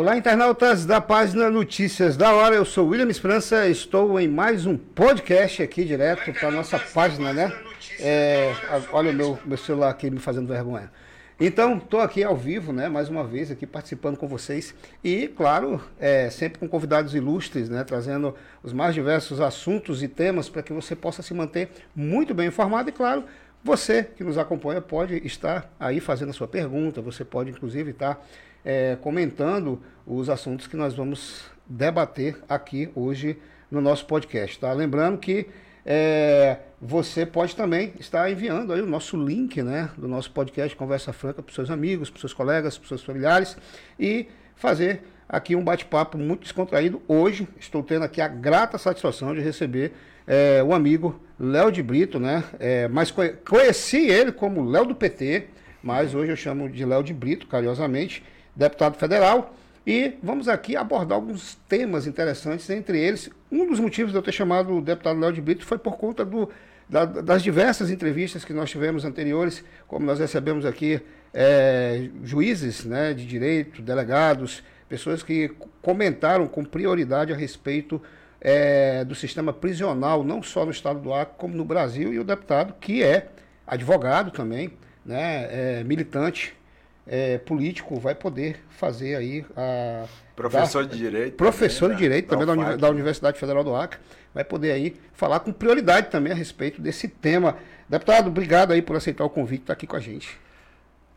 Olá, internautas da página Notícias da Hora. Eu sou William Esperança, estou em mais um podcast aqui direto para nossa página, né? É, olha o meu, meu celular aqui me fazendo vergonha. Então, estou aqui ao vivo, né? Mais uma vez aqui participando com vocês e, claro, é, sempre com convidados ilustres, né? Trazendo os mais diversos assuntos e temas para que você possa se manter muito bem informado e, claro, você que nos acompanha pode estar aí fazendo a sua pergunta, você pode inclusive estar é, comentando os assuntos que nós vamos debater aqui hoje no nosso podcast. Tá? Lembrando que é, você pode também estar enviando aí o nosso link né, do nosso podcast Conversa Franca para os seus amigos, para seus colegas, para seus familiares e fazer aqui um bate-papo muito descontraído. Hoje estou tendo aqui a grata satisfação de receber é, o amigo Léo de Brito, né? É, mas conheci ele como Léo do PT, mas hoje eu chamo de Léo de Brito, carinhosamente deputado federal. E vamos aqui abordar alguns temas interessantes, entre eles, um dos motivos de eu ter chamado o deputado Léo de Brito foi por conta do, da, das diversas entrevistas que nós tivemos anteriores, como nós recebemos aqui é, juízes né, de direito, delegados, pessoas que comentaram com prioridade a respeito é, do sistema prisional, não só no estado do Acre, como no Brasil, e o deputado, que é advogado também, né, é, militante é, político vai poder fazer aí a professor da, de direito professor também, de direito da, também da, da, Universidade Federal do Acre vai poder aí falar com prioridade também a respeito desse tema. Deputado obrigado aí por aceitar o convite estar tá aqui com a gente.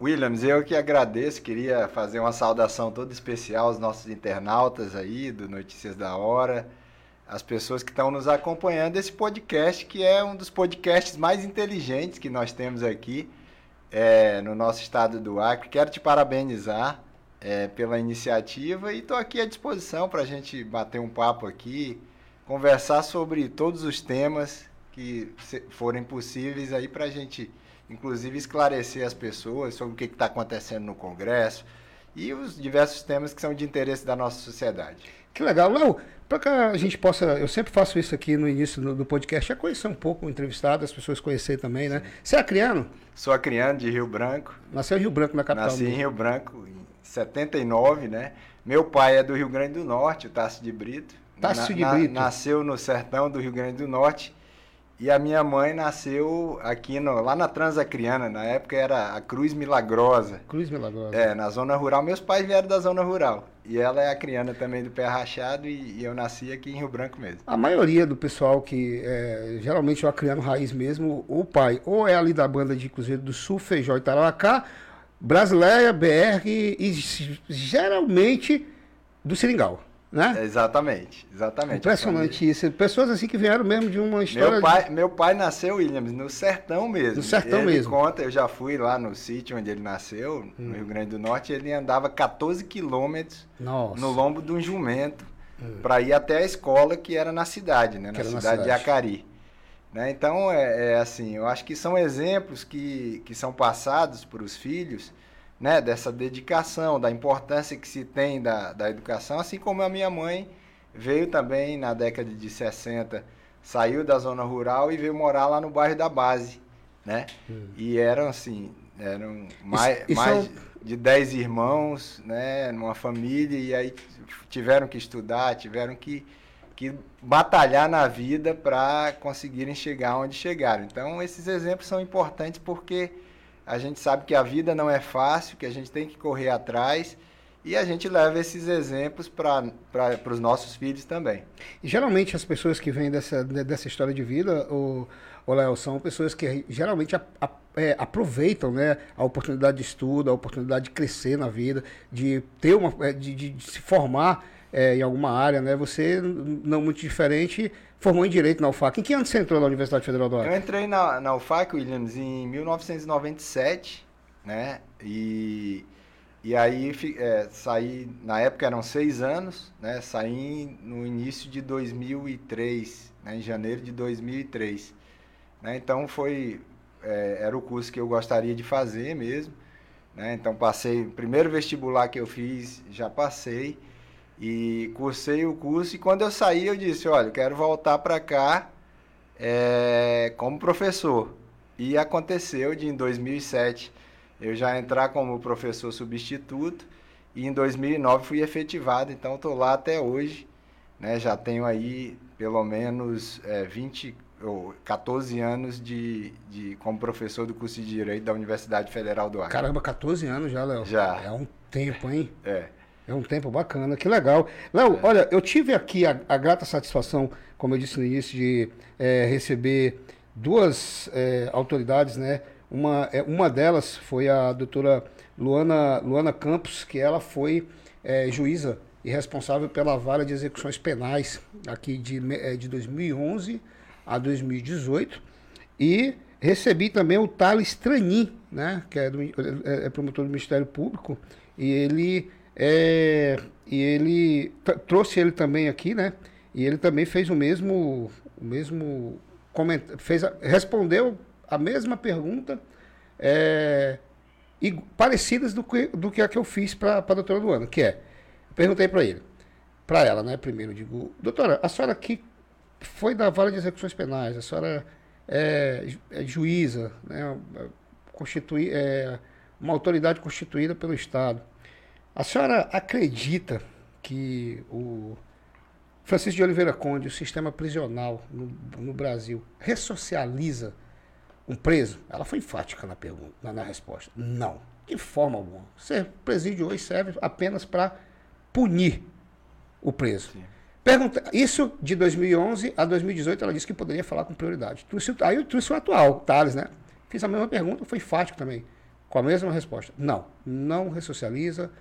Williams eu que agradeço queria fazer uma saudação toda especial aos nossos internautas aí do Notícias da Hora as pessoas que estão nos acompanhando. Esse podcast que é um dos podcasts mais inteligentes que nós temos aqui é, no nosso estado do Acre. Quero te parabenizar é, pela iniciativa e estou aqui à disposição para a gente bater um papo aqui, conversar sobre todos os temas que forem possíveis aí para a gente, inclusive, esclarecer as pessoas sobre o que está acontecendo no Congresso e os diversos temas que são de interesse da nossa sociedade. Que legal. Léo, para que a gente possa, eu sempre faço isso aqui no início do, do podcast, é conhecer um pouco o entrevistado, as pessoas conhecerem também, né? Você é acriano? Sou acriano de Rio Branco. Nasceu em Rio Branco, na capital. Nasci em Rio Branco, em 79, né? Meu pai é do Rio Grande do Norte, o Tássio de Brito. Tássio de Brito. Na, nasceu no sertão do Rio Grande do Norte e a minha mãe nasceu aqui no, lá na Transacriana, na época era a Cruz Milagrosa. Cruz Milagrosa. É, na zona rural. Meus pais vieram da zona rural. E ela é a criana também do pé rachado e, e eu nasci aqui em Rio Branco mesmo. A maioria do pessoal que é, geralmente é o acriano raiz mesmo, o pai ou é ali da banda de Cruzeiro do Sul, Feijó e Tarauacá, Brasileia, BR e geralmente do Seringal né? Exatamente, exatamente. Impressionante isso. Pessoas assim que vieram mesmo de uma história. Meu pai, de... meu pai nasceu, Williams, no sertão mesmo. No sertão ele mesmo. conta, eu já fui lá no sítio onde ele nasceu, hum. no Rio Grande do Norte, ele andava 14 quilômetros no lombo de um jumento hum. para ir até a escola que era na cidade, né? Na cidade, na cidade, de Acari. Né? Então, é, é assim, eu acho que são exemplos que, que são passados para os filhos né, dessa dedicação, da importância que se tem da, da educação, assim como a minha mãe veio também na década de 60, saiu da zona rural e veio morar lá no bairro da Base, né? Hum. E eram assim, eram mais, isso, isso mais de 10 irmãos, né, numa família e aí tiveram que estudar, tiveram que que batalhar na vida para conseguirem chegar onde chegaram. Então, esses exemplos são importantes porque a gente sabe que a vida não é fácil, que a gente tem que correr atrás e a gente leva esses exemplos para os nossos filhos também. E geralmente as pessoas que vêm dessa, dessa história de vida, o, o Léo, são pessoas que geralmente a, a, é, aproveitam né, a oportunidade de estudo, a oportunidade de crescer na vida, de ter uma. É, de, de, de se formar é, em alguma área, né? Você, não muito diferente, formou em Direito na UFAC. Em que ano você entrou na Universidade Federal do Acre? Eu entrei na, na UFAC, Williams, em 1997, né? E, e aí é, saí, na época eram seis anos, né? Saí no início de 2003, né? em janeiro de 2003. Né? Então foi, é, era o curso que eu gostaria de fazer mesmo. Né? Então passei, primeiro vestibular que eu fiz, já passei. E cursei o curso e quando eu saí eu disse, olha, eu quero voltar para cá é, como professor. E aconteceu de em 2007 eu já entrar como professor substituto e em 2009 fui efetivado, então estou lá até hoje, né? Já tenho aí pelo menos é, 20 ou 14 anos de, de como professor do curso de Direito da Universidade Federal do Acre. Caramba, 14 anos já, Léo. Já. É um tempo, hein? É. É um tempo bacana, que legal. Léo, é. olha, eu tive aqui a, a, grata satisfação, como eu disse no início, de é, receber duas é, autoridades, né? Uma, é, uma delas foi a doutora Luana, Luana Campos, que ela foi é, juíza e responsável pela vara de execuções penais aqui de, é, de 2011 a 2018. E recebi também o Thales Tranin, né, que é, do, é, é promotor do Ministério Público, e ele é, e ele trouxe ele também aqui, né? E ele também fez o mesmo, o mesmo fez a, respondeu a mesma pergunta é, e parecidas do que, do que a que eu fiz para a doutora Luana, que é, perguntei para ele, para ela, né? Primeiro digo, doutora, a senhora aqui foi da vara de execuções penais, a senhora é, é juíza, né? Constitui, é, uma autoridade constituída pelo Estado. A senhora acredita que o Francisco de Oliveira Conde, o sistema prisional no, no Brasil, ressocializa um preso? Ela foi enfática na pergunta, na, na resposta. Não, de forma alguma. Ser presídio hoje serve apenas para punir o preso. Sim. Pergunta, isso de 2011 a 2018, ela disse que poderia falar com prioridade. Aí eu trouxe o atual, Thales, né? Fiz a mesma pergunta, foi enfático também, com a mesma resposta. Não, não ressocializa,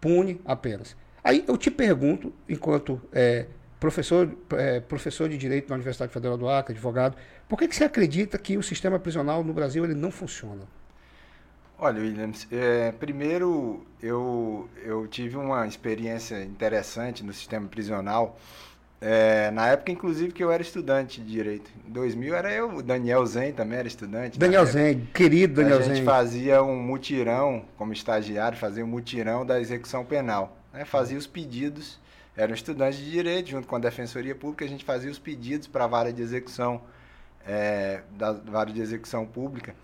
pune apenas. Aí eu te pergunto, enquanto é, professor, é, professor de Direito na Universidade Federal do Acre, advogado, por que, que você acredita que o sistema prisional no Brasil ele não funciona? Olha, Williams, é, primeiro eu, eu tive uma experiência interessante no sistema prisional. É, na época, inclusive, que eu era estudante de Direito. Em 2000 era eu, o Daniel Zen também era estudante. Daniel Zen, querido Daniel Zen. A gente fazia um mutirão, como estagiário, fazia um mutirão da execução penal. Né? Fazia os pedidos, eram estudantes de Direito, junto com a Defensoria Pública, a gente fazia os pedidos para a vara de execução, é, da vara de execução pública,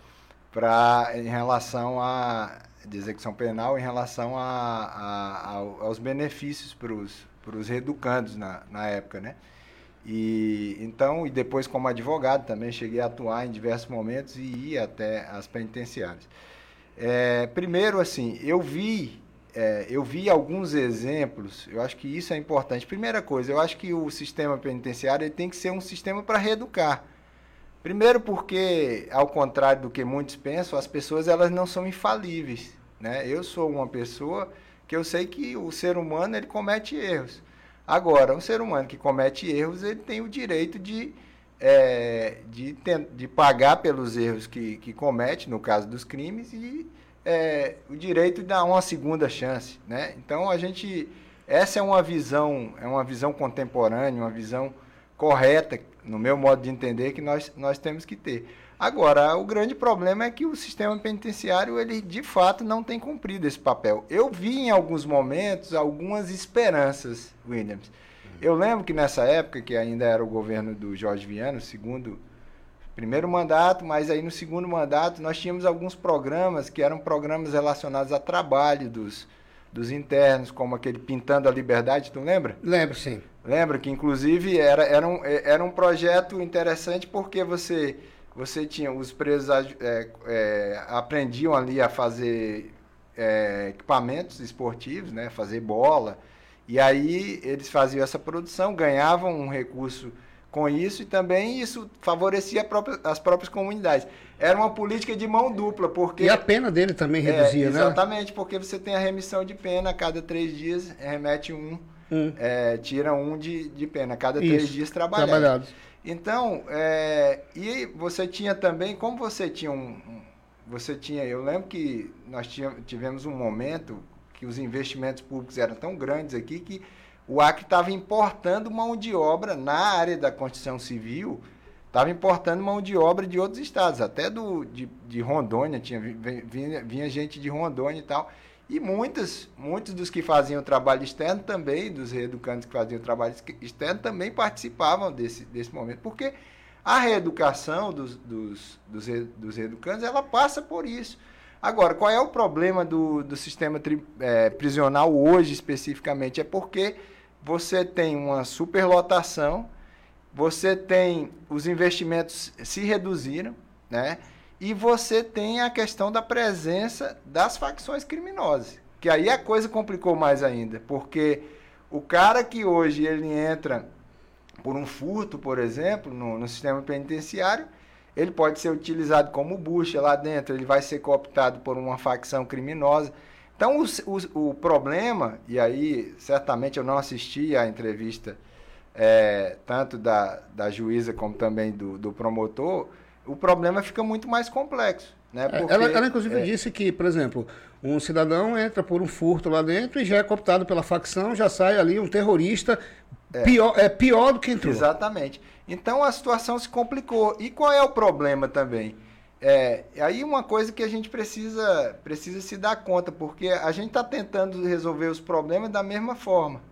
pra, em relação a de execução penal, em relação a, a, a aos benefícios para os para os reeducandos na, na época, né? E então, e depois como advogado também cheguei a atuar em diversos momentos e ia até as penitenciárias. É, primeiro, assim, eu vi, é, eu vi alguns exemplos. Eu acho que isso é importante. Primeira coisa, eu acho que o sistema penitenciário tem que ser um sistema para reeducar. Primeiro, porque ao contrário do que muitos pensam, as pessoas elas não são infalíveis, né? Eu sou uma pessoa que eu sei que o ser humano ele comete erros. Agora, um ser humano que comete erros, ele tem o direito de, é, de, de pagar pelos erros que, que comete, no caso dos crimes, e é, o direito de dar uma segunda chance. Né? Então, a gente. Essa é uma visão, é uma visão contemporânea, uma visão correta, no meu modo de entender, que nós, nós temos que ter. Agora, o grande problema é que o sistema penitenciário, ele de fato não tem cumprido esse papel. Eu vi em alguns momentos algumas esperanças, Williams. Eu lembro que nessa época, que ainda era o governo do Jorge Viana, segundo primeiro mandato, mas aí no segundo mandato nós tínhamos alguns programas que eram programas relacionados a trabalho dos, dos internos, como aquele Pintando a Liberdade, tu lembra? Lembro, sim. Lembra que inclusive era, era, um, era um projeto interessante porque você você tinha os presos é, é, aprendiam ali a fazer é, equipamentos esportivos, né, fazer bola, e aí eles faziam essa produção, ganhavam um recurso com isso e também isso favorecia própria, as próprias comunidades. Era uma política de mão dupla, porque... E a pena dele também é, reduzia, exatamente, né? Exatamente, porque você tem a remissão de pena, a cada três dias remete um, hum. é, tira um de, de pena, a cada isso, três dias trabalhados. trabalhados. Então, é, e você tinha também, como você tinha um, você tinha, eu lembro que nós tivemos um momento que os investimentos públicos eram tão grandes aqui que o Acre estava importando mão de obra na área da construção civil, estava importando mão de obra de outros estados, até do, de, de Rondônia, tinha, vinha, vinha gente de Rondônia e tal. E muitas, muitos dos que faziam trabalho externo também, dos reeducantes que faziam trabalho externo, também participavam desse, desse momento, porque a reeducação dos, dos, dos, dos reeducantes, ela passa por isso. Agora, qual é o problema do, do sistema tri, é, prisional hoje especificamente? É porque você tem uma superlotação, você tem os investimentos se reduziram, né? E você tem a questão da presença das facções criminosas, que aí a coisa complicou mais ainda, porque o cara que hoje ele entra por um furto, por exemplo, no, no sistema penitenciário, ele pode ser utilizado como bucha lá dentro, ele vai ser cooptado por uma facção criminosa. Então, o, o, o problema, e aí certamente eu não assisti à entrevista é, tanto da, da juíza como também do, do promotor, o problema fica muito mais complexo. Né? É, Porque, ela, ela, inclusive, é... disse que, por exemplo, um cidadão entra por um furto lá dentro e já é cooptado pela facção, já sai ali um terrorista é. pior, é pior do que entrou. Exatamente. Então a situação se complicou. E qual é o problema também? É, aí uma coisa que a gente precisa, precisa se dar conta, porque a gente está tentando resolver os problemas da mesma forma.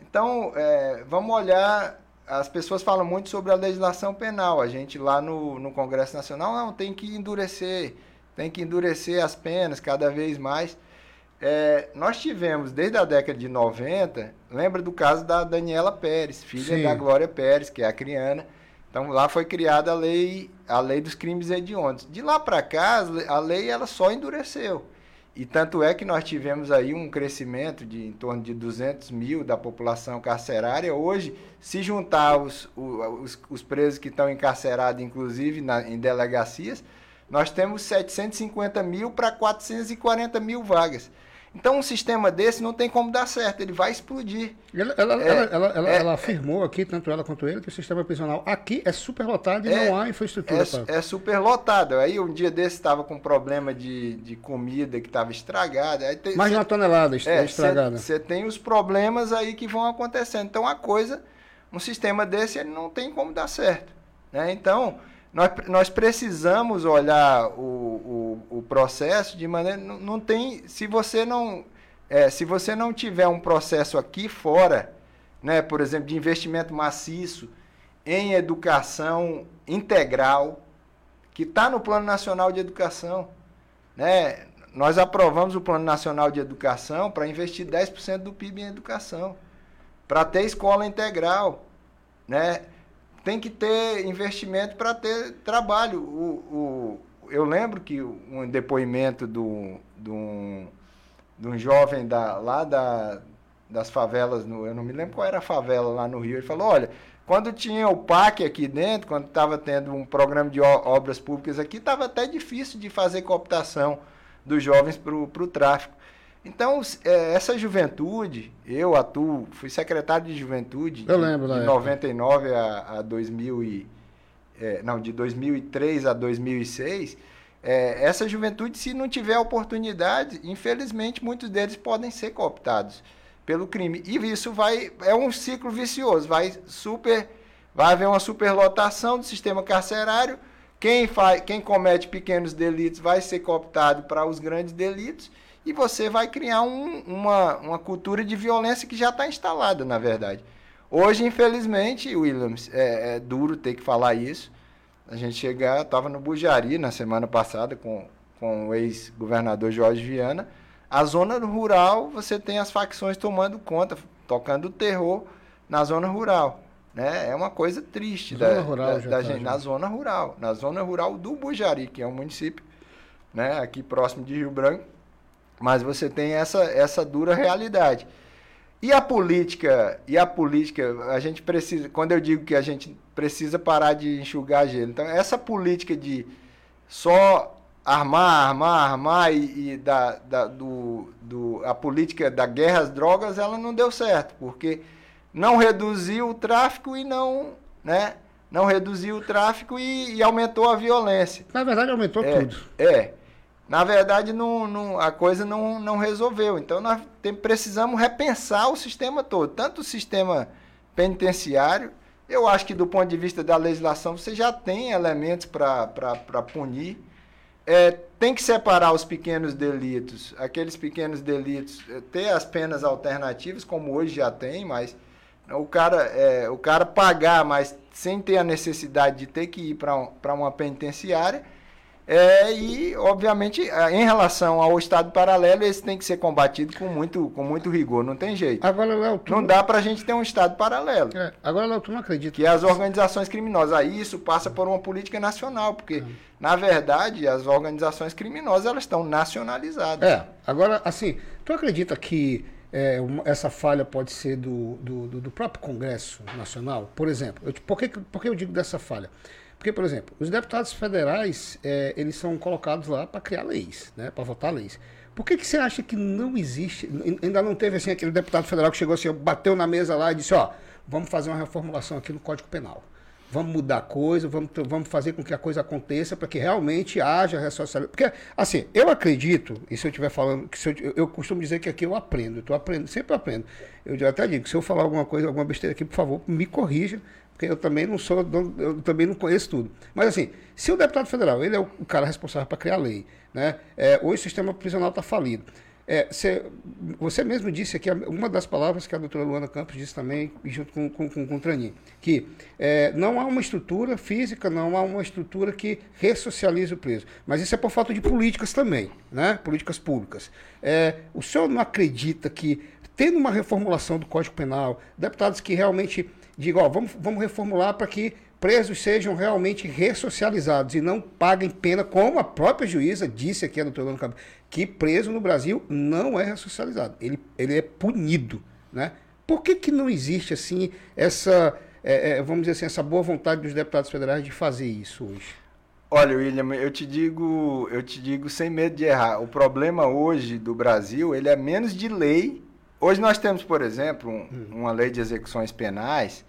Então, é, vamos olhar. As pessoas falam muito sobre a legislação penal. A gente lá no, no Congresso Nacional não tem que endurecer, tem que endurecer as penas cada vez mais. É, nós tivemos desde a década de 90, lembra do caso da Daniela Pérez, filha Sim. da Glória Pérez, que é a criana. Então lá foi criada a lei, a lei dos crimes hediondos. De lá para cá, a lei ela só endureceu. E tanto é que nós tivemos aí um crescimento de em torno de 200 mil da população carcerária. Hoje, se juntar os, os, os presos que estão encarcerados, inclusive na, em delegacias, nós temos 750 mil para 440 mil vagas. Então, um sistema desse não tem como dar certo, ele vai explodir. Ela, ela, é, ela, ela, é, ela afirmou aqui, tanto ela quanto ele, que o sistema prisional aqui é superlotado e é, não há infraestrutura. É, é superlotado. Aí, um dia desse, estava com problema de, de comida que estava estragada. Aí tem, Mais de uma tonelada é, estragada. Você tem os problemas aí que vão acontecendo. Então, a coisa, um sistema desse, ele não tem como dar certo. Né? Então, nós, nós precisamos olhar o, o, o processo de maneira. Não, não tem. Se você não. É, se você não tiver um processo aqui fora, né, por exemplo, de investimento maciço em educação integral, que está no Plano Nacional de Educação. Né? Nós aprovamos o Plano Nacional de Educação para investir 10% do PIB em educação, para ter escola integral. Né? Tem que ter investimento para ter trabalho. O, o, eu lembro que um depoimento do, do, de um jovem da, lá da, das favelas, no, eu não me lembro qual era a favela lá no Rio, ele falou, olha, quando tinha o PAC aqui dentro, quando estava tendo um programa de obras públicas aqui, estava até difícil de fazer cooptação dos jovens para o tráfico. Então, é, essa juventude, eu atuo, fui secretário de juventude eu de, lembro, de 99 a, a 2000 e, é, não, de 2003 a 2006. É, essa juventude, se não tiver oportunidade, infelizmente muitos deles podem ser cooptados pelo crime. E isso vai é um ciclo vicioso, vai super vai haver uma superlotação do sistema carcerário. Quem faz, quem comete pequenos delitos vai ser cooptado para os grandes delitos e você vai criar um, uma, uma cultura de violência que já está instalada, na verdade. Hoje, infelizmente, Williams, é, é, duro ter que falar isso. A gente chegar, estava no Bujari na semana passada com, com o ex-governador Jorge Viana. A zona rural, você tem as facções tomando conta, tocando terror na zona rural. Né? É uma coisa triste zona da, rural da, da tá, gente, na zona rural, na zona rural do Bujari, que é um município né, aqui próximo de Rio Branco, mas você tem essa, essa dura realidade. E a política, e a política, a gente precisa, quando eu digo que a gente precisa parar de enxugar gelo, então essa política de só armar, armar, armar e, e da, da, do, do, a política da guerra às drogas, ela não deu certo, porque não reduziu o tráfico e não, né, não reduziu o tráfico e, e aumentou a violência. Na verdade, aumentou é, tudo. É na verdade não, não, a coisa não, não resolveu. Então nós tem, precisamos repensar o sistema todo, tanto o sistema penitenciário. Eu acho que do ponto de vista da legislação você já tem elementos para punir. É, tem que separar os pequenos delitos, aqueles pequenos delitos, é, ter as penas alternativas, como hoje já tem, mas o cara, é, o cara pagar, mas sem ter a necessidade de ter que ir para um, uma penitenciária É, e, obviamente, em relação ao Estado paralelo, esse tem que ser combatido com muito, com muito rigor, não tem jeito. Agora, Léo, tu... Não dá para a gente ter um Estado paralelo. É, agora, Léo, tu não acredita. Que as organizações criminosas, aí isso passa por uma política nacional, porque, é. na verdade, as organizações criminosas, elas estão nacionalizadas. É, agora, assim, tu acredita que é, uma, essa falha pode ser do, do, do, próprio Congresso Nacional? Por exemplo, eu, por, que, por que eu digo dessa falha? Porque, por exemplo, os deputados federais, é, eles são colocados lá para criar leis, né, para votar leis. Por que, que você acha que não existe, ainda não teve assim aquele deputado federal que chegou assim, bateu na mesa lá e disse, ó, vamos fazer uma reformulação aqui no Código Penal. Vamos mudar a coisa, vamos, vamos fazer com que a coisa aconteça para que realmente haja ressocialização. Porque, assim, eu acredito, e se eu estiver falando, que eu, eu, costumo dizer que aqui eu aprendo, estou aprendendo, sempre aprendo. Eu até digo, se eu falar alguma coisa, alguma besteira aqui, por favor, me corrija, porque eu também não sou, eu também não conheço tudo. Mas assim, se o deputado federal, ele é o cara responsável para criar lei, né? É, hoje o sistema prisional está falido. É, cê, você mesmo disse aqui, uma das palavras que a doutora Luana Campos disse também, junto com, com, com, com o Tranin, que é, não há uma estrutura física, não há uma estrutura que ressocialize o preso. Mas isso é por falta de políticas também, né? políticas públicas. É, o senhor não acredita que, tendo uma reformulação do Código Penal, deputados que realmente diga, ó, vamos, vamos reformular para que presos sejam realmente ressocializados e não paguem pena, como a própria juíza disse aqui, a doutora Ana que preso no Brasil não é ressocializado, ele, ele é punido, né? Por que, que não existe, assim, essa, é, é, vamos dizer assim, essa boa vontade dos deputados federais de fazer isso hoje? Olha, William, eu te digo, eu te digo sem medo de errar. O problema hoje do Brasil, ele é menos de lei. Hoje nós temos, por exemplo, um, hum. uma lei de execuções penais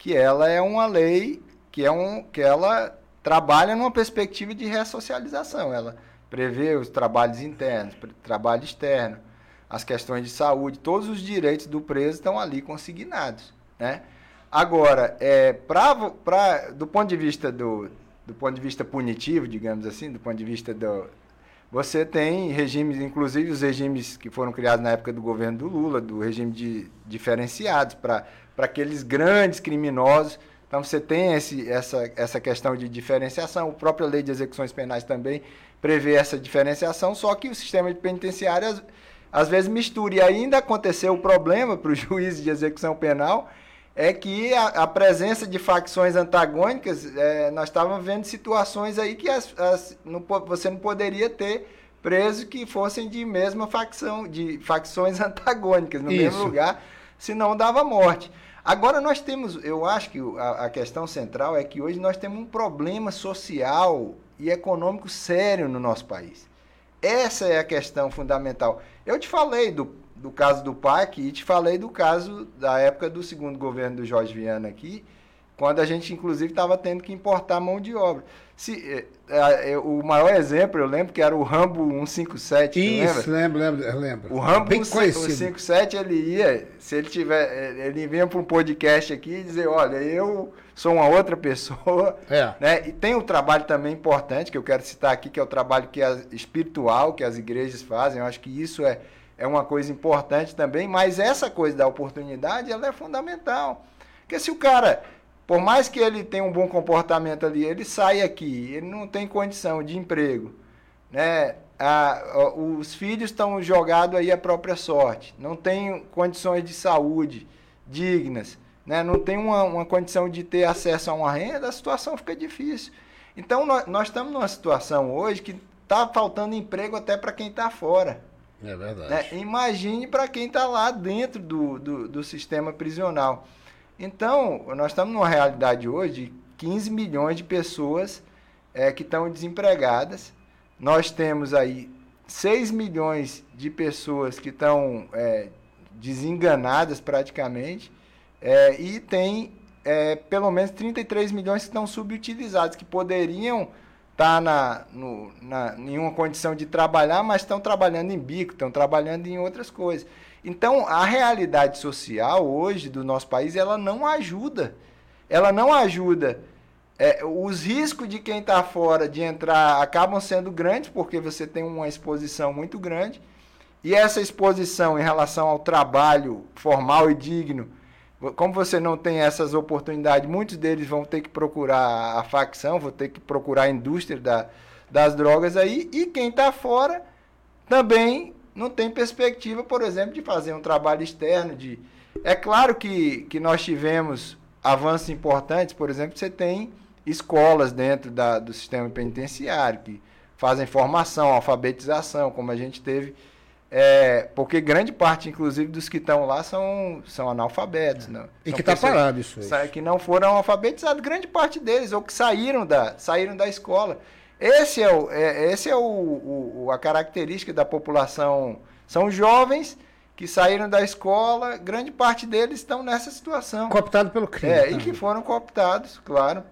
que ela é uma lei que é um que ela trabalha numa perspectiva de ressocialização. Ela prevê os trabalhos internos, trabalho externo, as questões de saúde, todos os direitos do preso estão ali consignados, né? Agora, é, pra, pra, do ponto de vista do, do ponto de vista punitivo, digamos assim, do ponto de vista do, você tem regimes, inclusive os regimes que foram criados na época do governo do Lula, do regime de diferenciados para aqueles grandes criminosos. Então você tem esse, essa, essa questão de diferenciação. A própria lei de execuções penais também prevê essa diferenciação, só que o sistema penitenciário às, às vezes mistura. E ainda aconteceu o problema para o juiz de execução penal, é que a, a presença de facções antagônicas, é, nós estávamos vendo situações aí que as, as, não, você não poderia ter presos que fossem de mesma facção, de facções antagônicas, no Isso. mesmo lugar, senão dava morte. Agora nós temos, eu acho que a, a, questão central é que hoje nós temos um problema social e econômico sério no nosso país. Essa é a questão fundamental. Eu te falei do, do caso do PAC e te falei do caso da época do segundo governo do Jorge Viana aqui, quando a gente inclusive estava tendo que importar mão de obra. Se, é, é, o maior exemplo, eu lembro que era o Rambo 157. Isso, lembro, lembro, lembro. O Rambo Bem 157, ele ia, se ele tiver, ele vinha para um podcast aqui e dizer, olha, eu sou uma outra pessoa. É. Né? E tem um trabalho também importante que eu quero citar aqui, que é o trabalho que é espiritual que as igrejas fazem. Eu acho que isso é, é uma coisa importante também, mas essa coisa da oportunidade, ela é fundamental. Porque se o cara por mais que ele tenha um bom comportamento ali, ele sai aqui, ele não tem condição de emprego, né? Ah, os filhos estão jogados aí à própria sorte, não tem condições de saúde dignas, né? não tem uma, uma condição de ter acesso a uma renda, a situação fica difícil. Então, nós, nós estamos numa situação hoje que está faltando emprego até para quem está fora. É verdade. Né? Imagine para quem está lá dentro do, do, do sistema prisional. Então, nós estamos numa realidade hoje de 15 milhões de pessoas é, que estão desempregadas. Nós temos aí 6 milhões de pessoas que estão é, desenganadas praticamente. É, e tem é, pelo menos 33 milhões que estão subutilizados, que poderiam tá na, no, na, em condição de trabalhar, mas estão trabalhando em bico, estão trabalhando em outras coisas. Então, a realidade social hoje do nosso país, ela não ajuda. Ela não ajuda. É, os riscos de quem está fora de entrar acabam sendo grandes, porque você tem uma exposição muito grande. E essa exposição em relação ao trabalho formal e digno, como você não tem essas oportunidades, muitos deles vão ter que procurar a facção, vão ter que procurar a indústria da, das drogas aí, e quem está fora também não tem perspectiva, por exemplo, de fazer um trabalho externo. De... É claro que, que nós tivemos avanços importantes, por exemplo, você tem escolas dentro da, do sistema penitenciário que fazem formação, alfabetização, como a gente teve. É, porque grande parte, inclusive, dos que estão lá são, são analfabetos. É. Né? E que está parado isso aí. Que não foram alfabetizados, grande parte deles, ou que saíram da, saíram da escola. Esse é, o, é, esse é o, o, a característica da população. São jovens que saíram da escola, grande parte deles estão nessa situação. Cooptados pelo crime. É, e que foram cooptados, claro,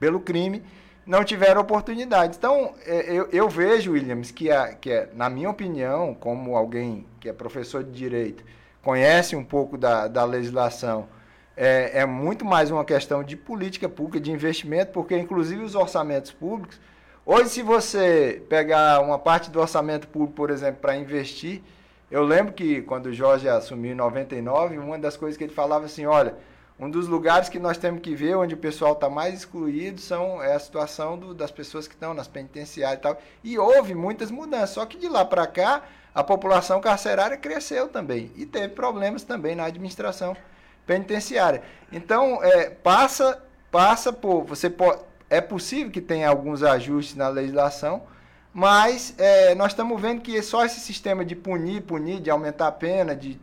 pelo crime, não tiveram oportunidade. Então, é, eu, eu vejo, Williams, que, a, que é, na minha opinião, como alguém que é professor de direito, conhece um pouco da, da legislação, é, é muito mais uma questão de política pública, de investimento, porque, inclusive, os orçamentos públicos Hoje, se você pegar uma parte do orçamento público, por exemplo, para investir, eu lembro que quando o Jorge assumiu em 99, uma das coisas que ele falava assim, olha, um dos lugares que nós temos que ver onde o pessoal está mais excluído são, é a situação do, das pessoas que estão nas penitenciárias e tal. E houve muitas mudanças, só que de lá para cá a população carcerária cresceu também e teve problemas também na administração penitenciária. Então, é, passa, passa por. Você pode é possível que tenha alguns ajustes na legislação, mas é, nós estamos vendo que só esse sistema de punir, punir, de aumentar a pena, de,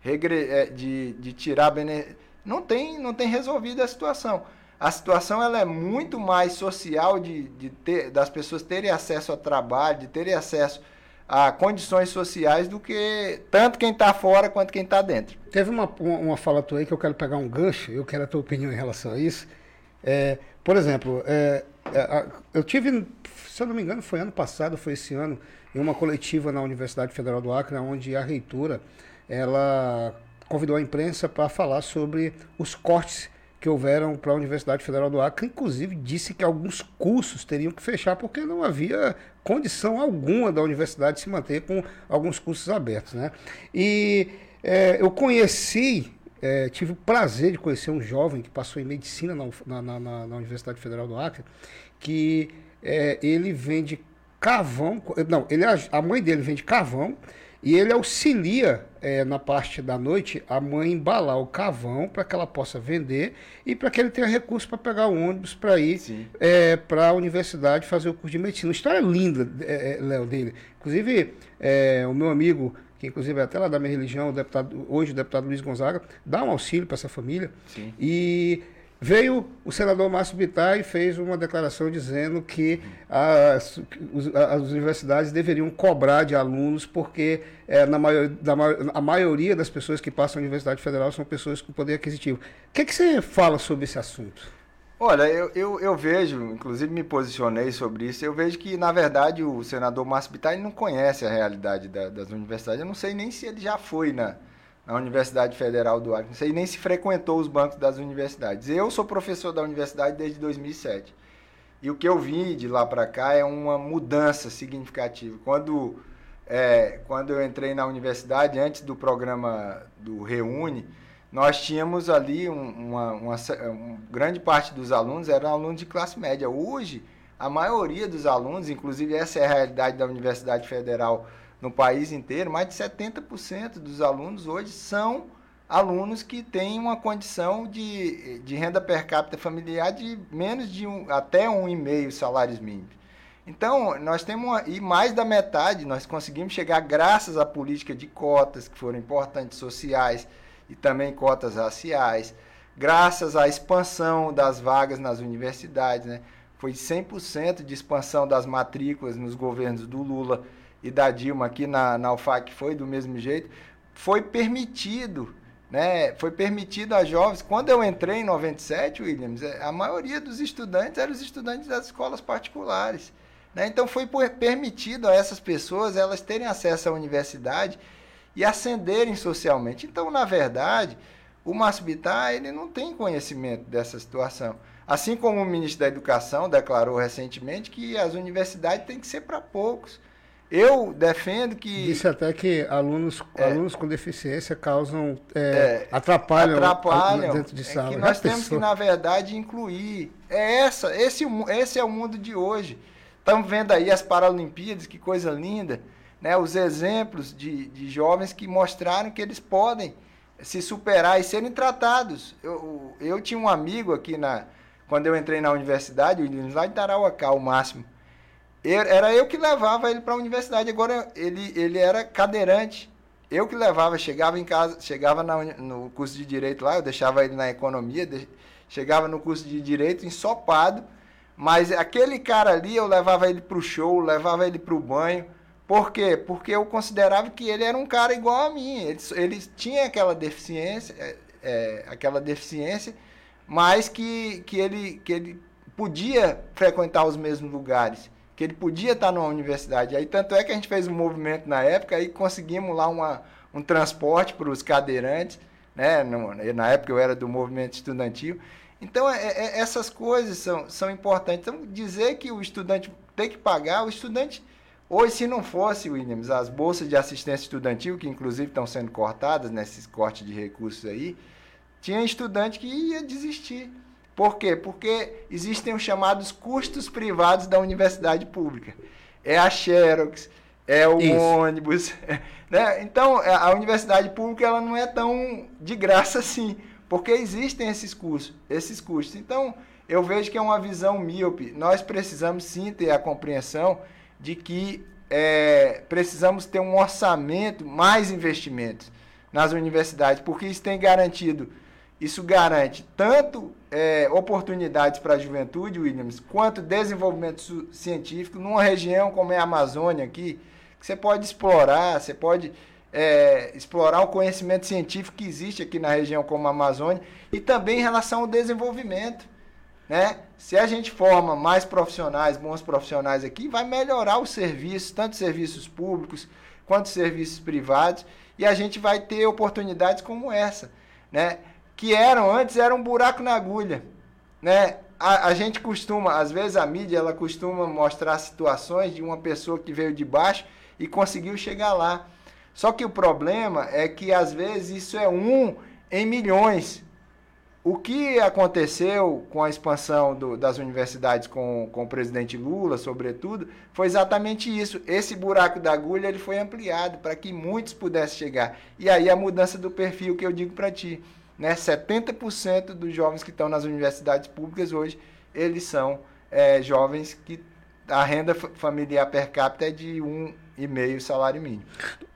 regre, é, de, de tirar benefício, não tem, não tem resolvido a situação. A situação ela é muito mais social de, de ter, das pessoas terem acesso ao trabalho, de terem acesso a condições sociais do que tanto quem está fora quanto quem está dentro. Teve uma, uma, uma fala tua aí que eu quero pegar um gancho, eu quero a tua opinião em relação a isso. É, por exemplo, é, é, eu tive, se eu não me engano, foi ano passado, foi esse ano, em uma coletiva na Universidade Federal do Acre, onde a reitora ela convidou a imprensa para falar sobre os cortes que houveram para a Universidade Federal do Acre, inclusive disse que alguns cursos teriam que fechar porque não havia condição alguma da universidade se manter com alguns cursos abertos. Né? E é, eu conheci é, tive o prazer de conhecer um jovem que passou em medicina na, na, na, na Universidade Federal do Acre, que é, ele vende carvão, não, ele, a mãe dele vende carvão e ele auxilia é, na parte da noite a mãe embalar o carvão para que ela possa vender e para que ele tenha recurso para pegar o ônibus para ir é, para a universidade fazer o curso de medicina. Uma história linda, é, é Léo, dele. Inclusive, é, o meu amigo que inclusive é até lá da minha religião, o deputado, hoje o deputado Luiz Gonzaga, dá um auxílio para essa família. Sim. E veio o senador Márcio Bittar e fez uma declaração dizendo que as, as universidades deveriam cobrar de alunos, porque é, na maior, da, a maioria das pessoas que passam na Universidade Federal são pessoas com poder aquisitivo. O que, que você fala sobre esse assunto? Olha, eu, eu, eu, vejo, inclusive me posicionei sobre isso, eu vejo que, na verdade, o senador Márcio Bittar não conhece a realidade da, das universidades. Eu não sei nem se ele já foi na, na Universidade Federal do Acre, não sei nem se frequentou os bancos das universidades. Eu sou professor da universidade desde 2007. E o que eu vi de lá para cá é uma mudança significativa. Quando, é, quando eu entrei na universidade, antes do programa do Reúne, nós tínhamos ali um, uma, uma, uma, grande parte dos alunos eram alunos de classe média. Hoje, a maioria dos alunos, inclusive essa é a realidade da Universidade Federal no país inteiro, mais de 70% dos alunos hoje são alunos que têm uma condição de, de renda per capita familiar de menos de um, até um e meio salários mínimos. Então, nós temos, uma, e mais da metade, nós conseguimos chegar graças à política de cotas, que foram importantes, sociais, e também cotas raciais, graças à expansão das vagas nas universidades, né? Foi 100% de expansão das matrículas nos governos do Lula e da Dilma aqui na, na UFAC foi do mesmo jeito. Foi permitido, né? Foi permitido a jovens. Quando eu entrei em 97, Williams, é, a maioria dos estudantes eram os estudantes das escolas particulares. Né? Então foi permitido a essas pessoas elas terem acesso à universidade e ascenderem socialmente. Então, na verdade, o Márcio Bittar ele não tem conhecimento dessa situação. Assim como o ministro da Educação declarou recentemente que as universidades têm que ser para poucos. Eu defendo que. Disse até que alunos, é, alunos com deficiência causam. É, é, atrapalham, atrapalham dentro de sala. É que nós temos que, na verdade, incluir. É essa, esse, esse é o mundo de hoje. estamos vendo aí as Paralimpíadas, que coisa linda, né? Os exemplos de, de jovens que mostraram que eles podem se superar e serem tratados. Eu, eu tinha um amigo aqui na quando eu entrei na universidade, lá de Tarauacá, o máximo. Era eu que levava ele para a universidade. Agora ele, ele era cadeirante. Eu que levava, chegava em casa, chegava na, no curso de direito lá, eu deixava ele na economia, de, chegava no curso de direito ensopado, mas aquele cara ali eu levava ele para o show, levava ele para o banho. Por quê? Porque eu considerava que ele era um cara igual a mim. Ele, ele tinha aquela deficiência, é, é, aquela deficiência, mas que, que, ele, que ele podia frequentar os mesmos lugares que ele podia estar numa universidade. Aí tanto é que a gente fez um movimento na época e conseguimos lá uma, um transporte para os cadeirantes, né? na época eu era do movimento estudantil. Então é, é, essas coisas são, são importantes. Então dizer que o estudante tem que pagar, o estudante Hoje, se não fosse, Williams, as bolsas de assistência estudantil, que inclusive estão sendo cortadas nesses cortes de recursos aí, tinha estudante que ia desistir. Por quê? Porque existem os chamados custos privados da universidade pública. É a Xerox, é o Isso. ônibus. Né? Então, é, a universidade pública ela não é tão de graça assim, porque existem esses custos. Esses custos. Então, eu vejo que é uma visão míope. Nós precisamos sim ter a compreensão de que é, precisamos ter um orçamento, mais investimentos nas universidades, porque isso tem garantido isso garante tanto é, oportunidades para a juventude, Williams, quanto desenvolvimento científico numa região como é a Amazônia aqui, que você pode explorar, você pode é, explorar o conhecimento científico que existe aqui na região como a Amazônia e também em relação ao desenvolvimento. Né? Se a gente forma mais profissionais, bons profissionais aqui, vai melhorar os serviços, tanto serviços públicos quanto serviços privados, e a gente vai ter oportunidades como essa. Né? Que eram antes era um buraco na agulha, né? A, a, gente costuma, às vezes a mídia ela costuma mostrar situações de uma pessoa que veio de baixo e conseguiu chegar lá. Só que o problema é que às vezes isso é um em milhões. O que aconteceu com a expansão do, das universidades com, com o presidente Lula, sobretudo, foi exatamente isso. Esse buraco da agulha ele foi ampliado para que muitos pudessem chegar. E aí a mudança do perfil que eu digo para ti né, 70% dos jovens que estão nas universidades públicas hoje, eles são é, jovens que a renda familiar per capita é de um e meio salário mínimo.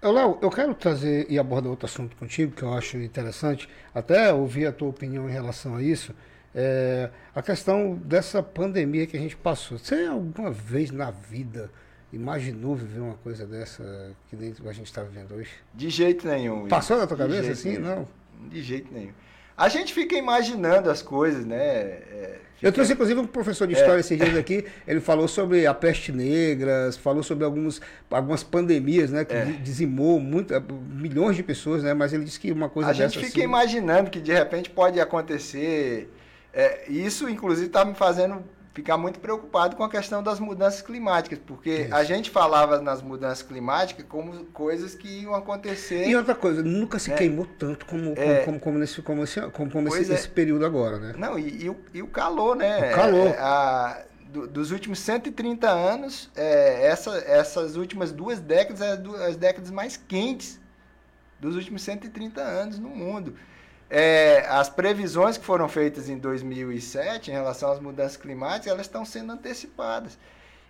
Léo, eu quero trazer e abordar outro assunto contigo que eu acho interessante, até ouvir a tua opinião em relação a isso, é, a questão dessa pandemia que a gente passou. Você alguma vez na vida imaginou viver uma coisa dessa que a gente está vivendo hoje? De jeito nenhum. Passou na tua cabeça assim? Nenhum. Não de jeito nenhum. A gente fica imaginando as coisas, né? É, fica... Eu trouxe, inclusive, um professor de história é. esses dias aqui, ele falou sobre a peste negra, falou sobre alguns, algumas pandemias, né? Que é. dizimou muito, milhões de pessoas, né? Mas ele disse que uma coisa A gente fica assim... imaginando que de repente pode acontecer. É, isso, inclusive, está me fazendo ficar muito preocupado com a questão das mudanças climáticas, porque Isso. a gente falava nas mudanças climáticas como coisas que iam acontecer. E outra coisa, nunca se né? queimou tanto como, é, como, como, nesse, como, esse, como, como esse, é. esse, período agora, né? Não, e, e, o, e o calor, né? O calor. É, a, do, dos últimos 130 anos, é, essa, essas últimas duas décadas, as, as décadas mais quentes dos últimos 130 anos no mundo é, as previsões que foram feitas em 2007 em relação às mudanças climáticas, elas estão sendo antecipadas.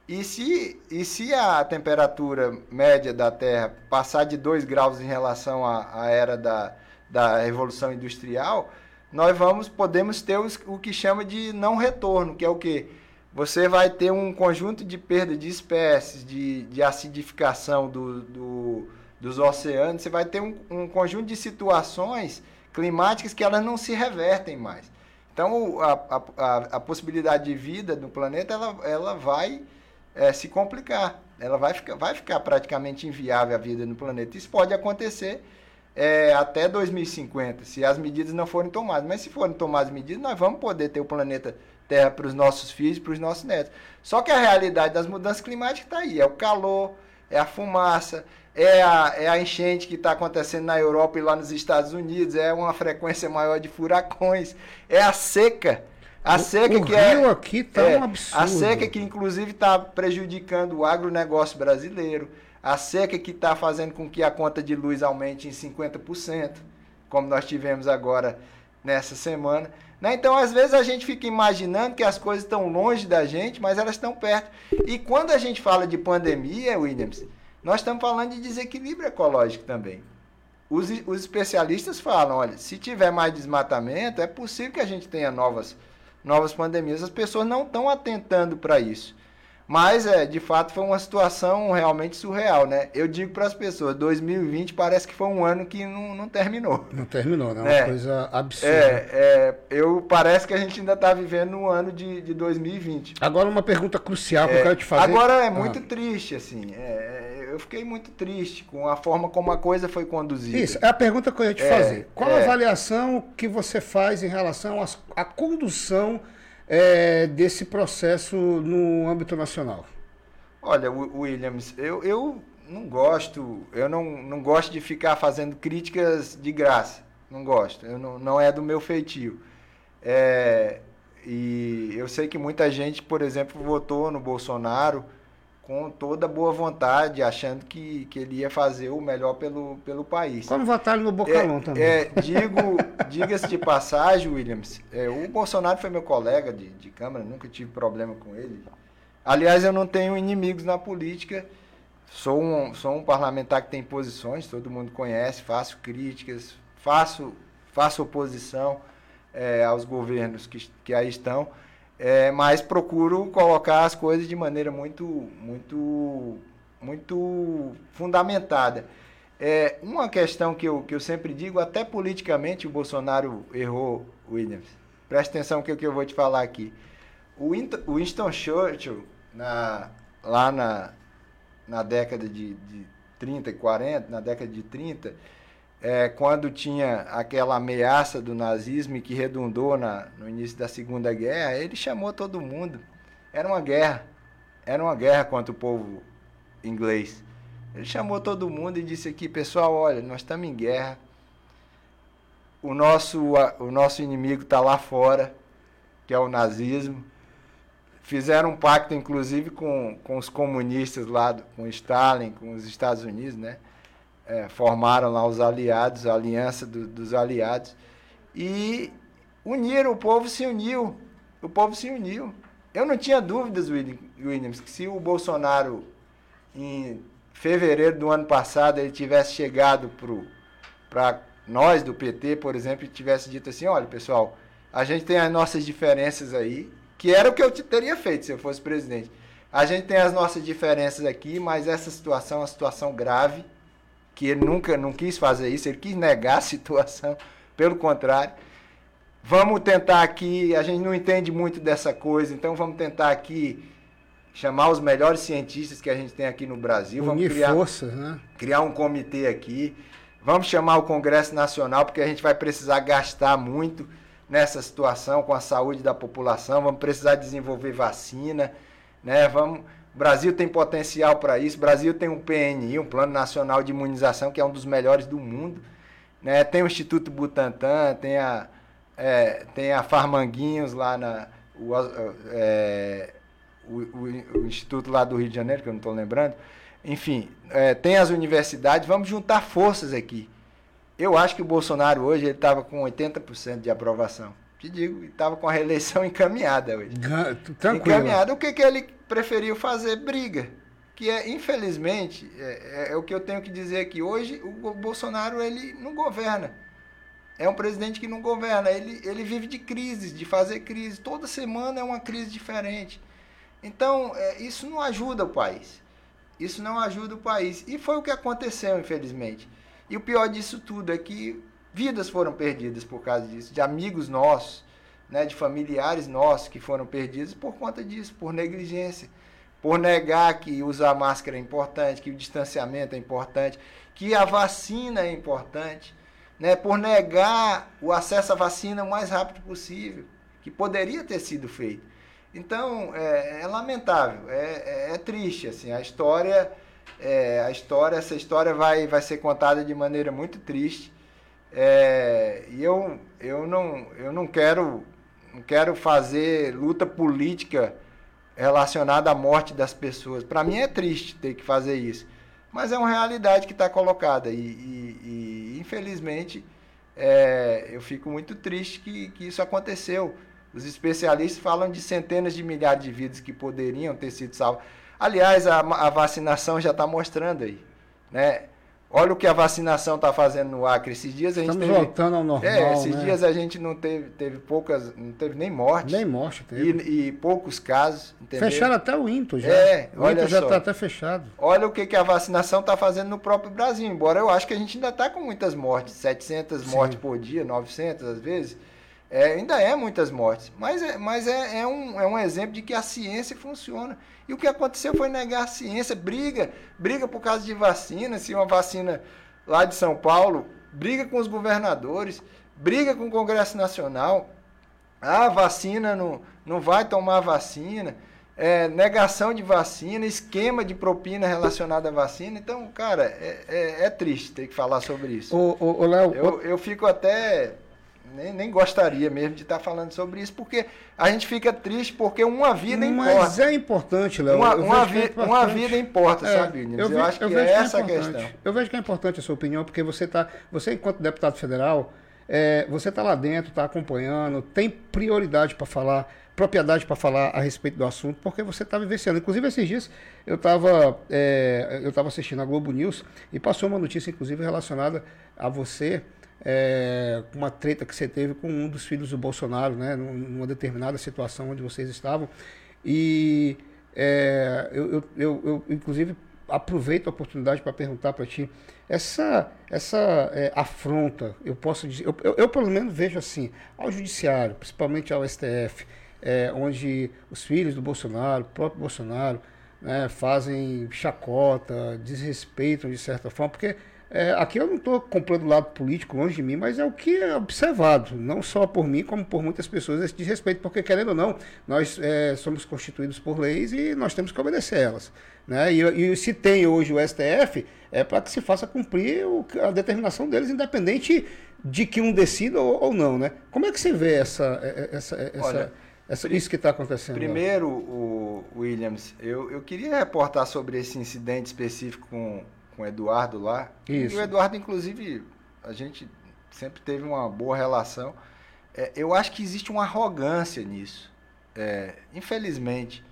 E se, e se a temperatura média da Terra passar de 2 graus em relação à, à era da, da Revolução Industrial, nós vamos podemos ter os, o que chama de não retorno, que é o que? Você vai ter um conjunto de perda de espécies, de, de acidificação do, do, dos oceanos, você vai ter um, um conjunto de situações climáticas que elas não se revertem mais. Então, a, a, a possibilidade de vida no planeta ela, ela vai é, se complicar. Ela vai ficar, vai ficar praticamente inviável a vida no planeta. Isso pode acontecer é, até 2050, se as medidas não forem tomadas. Mas se forem tomadas medidas, nós vamos poder ter o planeta Terra para os nossos filhos, para os nossos netos. Só que a realidade das mudanças climáticas está aí: é o calor, é a fumaça, é a, é a enchente que está acontecendo na Europa e lá nos Estados Unidos, é uma frequência maior de furacões, é a seca. A seca o que é rio aqui tá é, um absurdo. A seca que inclusive está prejudicando o agronegócio brasileiro. A seca que está fazendo com que a conta de luz aumente em 50%, como nós tivemos agora nessa semana. Né? Então, às vezes, a gente fica imaginando que as coisas estão longe da gente, mas elas estão perto. E quando a gente fala de pandemia, Williams, nós estamos falando de desequilíbrio ecológico também. Os, os especialistas falam, olha, se tiver mais desmatamento, é possível que a gente tenha novas, novas pandemias. As pessoas não estão atentando para isso. Mas, é, de fato, foi uma situação realmente surreal, né? Eu digo para as pessoas, 2020 parece que foi um ano que não, não terminou. Não terminou, né? Uma é, coisa absurda. É, é, eu, parece que a gente ainda está vivendo no ano de, de 2020. Agora, uma pergunta crucial que eu é, quero te fazer. Agora, é muito ah. triste, assim. É, eu fiquei muito triste com a forma como a coisa foi conduzida. Isso, é a pergunta que eu ia te é, fazer. Qual a avaliação que você faz em relação à condução é, desse processo no âmbito nacional? Olha, Williams, eu, eu não gosto, eu não, não gosto de ficar fazendo críticas de graça. Não gosto, eu não, não é do meu feitio. É, e eu sei que muita gente, por exemplo, votou no Bolsonaro com toda boa vontade, achando que, que ele ia fazer o melhor pelo, pelo país. Como votaram no Bocalão é, também. É, digo, diga-se de passagem, Williams, é, o Bolsonaro foi meu colega de, de Câmara, nunca tive problema com ele. Aliás, eu não tenho inimigos na política, sou um, sou um parlamentar que tem posições, todo mundo conhece, faço críticas, faço, faço oposição é, aos governos que, que aí estão, é, mas procuro colocar as coisas de maneira muito, muito, muito fundamentada. É, uma questão que eu, que eu sempre digo, até politicamente o Bolsonaro errou, Williams. Presta atenção no que, que eu vou te falar aqui. O Winston Churchill, na, lá na, na década de, de 30 e 40, na década de 30, é, quando tinha aquela ameaça do nazismo que redundou na, no início da Segunda Guerra, ele chamou todo mundo. Era uma guerra. Era uma guerra contra o povo inglês. Ele chamou todo mundo e disse aqui, pessoal, olha, nós estamos em guerra. O nosso, o nosso inimigo está lá fora, que é o nazismo. Fizeram um pacto, inclusive, com, com os comunistas lá, com Stalin, com os Estados Unidos, né? É, formaram lá os aliados, a aliança do, dos aliados, e uniram, o povo se uniu, o povo se uniu. Eu não tinha dúvidas, Williams, que se o Bolsonaro, em fevereiro do ano passado, ele tivesse chegado para nós do PT, por exemplo, e tivesse dito assim, olha pessoal, a gente tem as nossas diferenças aí, que era o que eu teria feito se eu fosse presidente. A gente tem as nossas diferenças aqui, mas essa situação é uma situação grave que ele nunca não quis fazer isso, ele quis negar a situação, pelo contrário. Vamos tentar aqui, a gente não entende muito dessa coisa, então vamos tentar aqui chamar os melhores cientistas que a gente tem aqui no Brasil, Unir vamos criar, forças, né? criar um comitê aqui. Vamos chamar o Congresso Nacional, porque a gente vai precisar gastar muito nessa situação com a saúde da população, vamos precisar desenvolver vacina, né? Vamos o Brasil tem potencial para isso. O Brasil tem um PNI, um Plano Nacional de Imunização, que é um dos melhores do mundo. Né? Tem o Instituto Butantan, tem a, é, tem a Farmanguinhos lá na. O, é, o, o, o, Instituto lá do Rio de Janeiro, que eu não estou lembrando. Enfim, é, tem as universidades, vamos juntar forças aqui. Eu acho que o Bolsonaro hoje ele estava com 80% de aprovação. Te digo, estava com a reeleição encaminhada hoje. Tranquilo. Encaminhada. O que, que ele preferiu fazer briga. Que é, infelizmente, é, é, é, o que eu tenho que dizer aqui. Hoje, o Bolsonaro ele não governa. É um presidente que não governa. Ele, ele vive de crises, de fazer crise. Toda semana é uma crise diferente. Então, é, isso não ajuda o país. Isso não ajuda o país. E foi o que aconteceu, infelizmente. E o pior disso tudo é que vidas foram perdidas por causa disso, de amigos nossos né, de familiares nossos que foram perdidos por conta disso, por negligência, por negar que usar máscara é importante, que o distanciamento é importante, que a vacina é importante, né, por negar o acesso à vacina o mais rápido possível, que poderia ter sido feito. Então é, é lamentável, é, é, é, triste assim. A história, é, a história, essa história vai, vai ser contada de maneira muito triste. É, e eu, eu, não, eu não quero não quero fazer luta política relacionada à morte das pessoas. Para mim é triste ter que fazer isso. Mas é uma realidade que está colocada. E, e, e infelizmente, é, eu fico muito triste que, que isso aconteceu. Os especialistas falam de centenas de milhares de vidas que poderiam ter sido salvas. Aliás, a, a vacinação já está mostrando aí. Né? Olha o que a vacinação está fazendo no Acre. Esses dias a gente Estamos teve, voltando ao normal. É, esses né? dias a gente não teve, teve poucas, não teve nem morte. Nem morte teve. E, e poucos casos. Entendeu? Fecharam até o INTO já. É, o INTO já está até fechado. Olha o que, que a vacinação está fazendo no próprio Brasil. Embora eu acho que a gente ainda está com muitas mortes, 700 Sim. mortes por dia, 900 às vezes. É, ainda é muitas mortes, mas, é, mas é, é, um, é um exemplo de que a ciência funciona. E o que aconteceu foi negar a ciência, briga, briga por causa de vacina, se uma vacina lá de São Paulo, briga com os governadores, briga com o Congresso Nacional. Ah, vacina não, não vai tomar vacina. É, negação de vacina, esquema de propina relacionado à vacina. Então, cara, é, é, é triste ter que falar sobre isso. O, o, o Léo, eu, eu fico até nem, nem gostaria mesmo de estar falando sobre isso, porque a gente fica triste porque uma vida Mas importa. Mas é importante, Léo. Uma, uma, vi, é uma, vida importa, é, sabe, Eu, eu acho que eu é essa é a questão. Eu vejo que é importante a sua opinião, porque você está, você enquanto deputado federal, é, você está lá dentro, está acompanhando, tem prioridade para falar, propriedade para falar a respeito do assunto, porque você está vivenciando. Inclusive, esses dias eu estava é, eu assistindo a Globo News e passou uma notícia, inclusive, relacionada a você é, uma treta que você teve com um dos filhos do Bolsonaro, né, numa determinada situação onde vocês estavam. E é, eu, eu, eu, eu, inclusive, aproveito a oportunidade para perguntar para ti, essa, essa é, afronta, eu posso dizer, eu, eu, eu, pelo menos vejo assim, ao judiciário, principalmente ao STF, é, onde os filhos do Bolsonaro, o próprio Bolsonaro, né, fazem chacota, desrespeitam de certa forma, porque é, aqui eu não estou comprando o lado político longe de mim, mas é o que é observado, não só por mim, como por muitas pessoas, esse desrespeito, porque querendo ou não, nós é, somos constituídos por leis e nós temos que obedecer elas. Né? E, e se tem hoje o STF, é para que se faça cumprir o, a determinação deles, independente de que um decida ou, ou, não. Né? Como é que você vê essa, é, é, essa, essa, Olha, essa isso que está acontecendo? Primeiro, o Williams, eu, eu queria reportar sobre esse incidente específico com com o Eduardo lá. Isso. E o Eduardo, inclusive, a gente sempre teve uma boa relação. É, eu acho que existe uma arrogância nisso. É, infelizmente,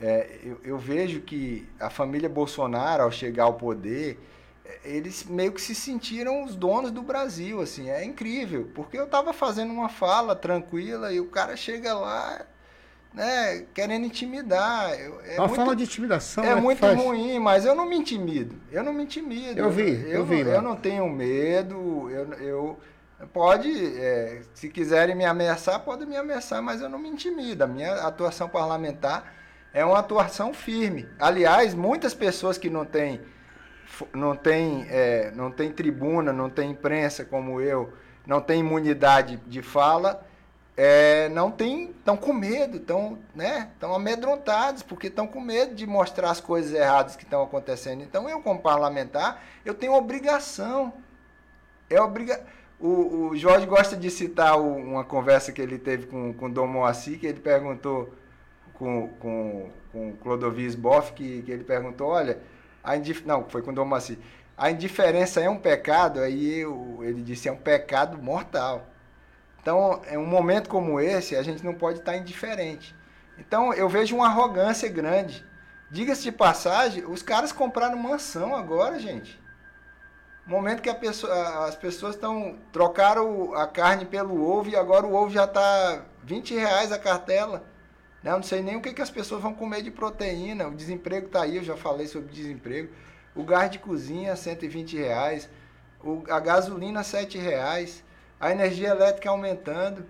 é, eu, eu, vejo que a família Bolsonaro, ao chegar ao poder, é, eles meio que se sentiram os donos do Brasil, assim, é incrível, porque eu estava fazendo uma fala tranquila e o cara chega lá né, querendo intimidar. É uma muito, forma de intimidação. É né, muito faz... ruim, mas eu não me intimido. Eu não me intimido. Eu vi, eu, eu vi. Não, eu não tenho medo. Eu, eu pode, é, se quiserem me ameaçar, podem me ameaçar, mas eu não me intimido. A minha atuação parlamentar é uma atuação firme. Aliás, muitas pessoas que não têm não tem, é, não tem tribuna, não tem imprensa como eu, não tem imunidade de fala, é, não tem, estão com medo, estão né, tão amedrontados, porque estão com medo de mostrar as coisas erradas que estão acontecendo. Então, eu, como parlamentar, eu tenho obrigação. É obriga... o, o Jorge gosta de citar o, uma conversa que ele teve com, com Dom Moacir, que ele perguntou com, com, com Clodovis Boff, que, que ele perguntou, olha, a indif... não, foi com Dom Moacir, a indiferença é um pecado? Aí eu, ele disse, é um pecado mortal. Então, em um momento como esse, a gente não pode estar indiferente. Então, eu vejo uma arrogância grande. Diga-se de passagem, os caras compraram mansão agora, gente. Momento que pessoa, as pessoas estão trocaram a carne pelo ovo e agora o ovo já está 20 reais a cartela. Né? Eu não sei nem o que, que as pessoas vão comer de proteína. O desemprego está aí, eu já falei sobre desemprego. O gás de cozinha, 120 reais. O, a gasolina, 7 reais a energia elétrica aumentando.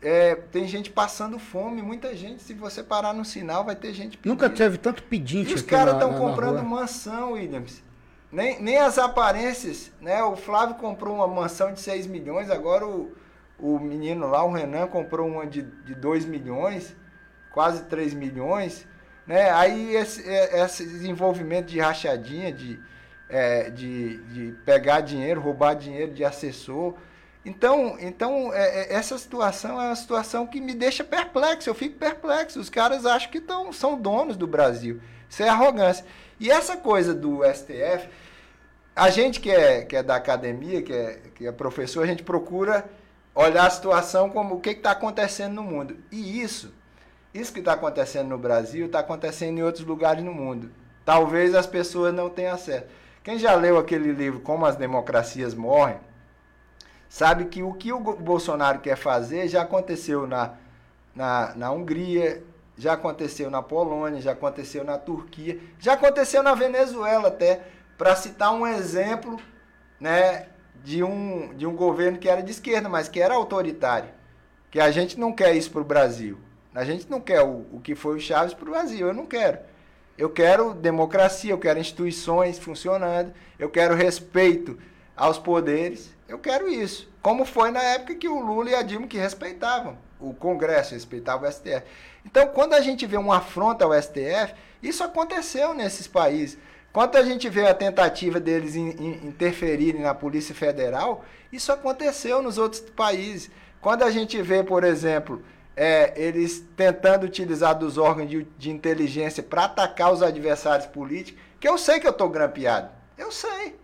É, tem gente passando fome, muita gente. Se você parar no sinal, vai ter gente pedindo. Nunca teve tanto pedinte. E os caras estão comprando mansão, Williams. Nem, nem as aparências, né? O Flávio comprou uma mansão de 6 milhões, agora o, o menino lá, o Renan, comprou uma de, de 2 milhões, quase 3 milhões. Né? Aí esse, é, esse desenvolvimento de rachadinha, de, é, de, de pegar dinheiro, roubar dinheiro de assessor. Então, então é, é, essa situação é uma situação que me deixa perplexo. Eu fico perplexo. Os caras acham que tão, são donos do Brasil. Isso é arrogância. E essa coisa do STF, a gente que é, que é da academia, que é, que é professor, a gente procura olhar a situação como o que está acontecendo no mundo. E isso, isso que está acontecendo no Brasil, está acontecendo em outros lugares no mundo. Talvez as pessoas não tenham acesso. Quem já leu aquele livro Como as Democracias Morrem, sabe que o que o Bolsonaro quer fazer já aconteceu na, na, na Hungria, já aconteceu na Polônia, já aconteceu na Turquia, já aconteceu na Venezuela até, para citar um exemplo né, de, um, de um governo que era de esquerda, mas que era autoritário. Que a gente não quer isso para o Brasil. A gente não quer o, o que foi o Chaves para o Brasil, eu não quero. Eu quero democracia, eu quero instituições funcionando, eu quero respeito aos poderes, eu quero isso. Como foi na época que o Lula e a Dilma que respeitavam o Congresso, respeitavam o STF. Então, quando a gente vê uma afronta ao STF, isso aconteceu nesses países. Quando a gente vê a tentativa deles in, in, interferirem na Polícia Federal, isso aconteceu nos outros países. Quando a gente vê, por exemplo, é, eles tentando utilizar dos órgãos de, de inteligência para atacar os adversários políticos, que eu sei que eu estou grampeado. Eu sei.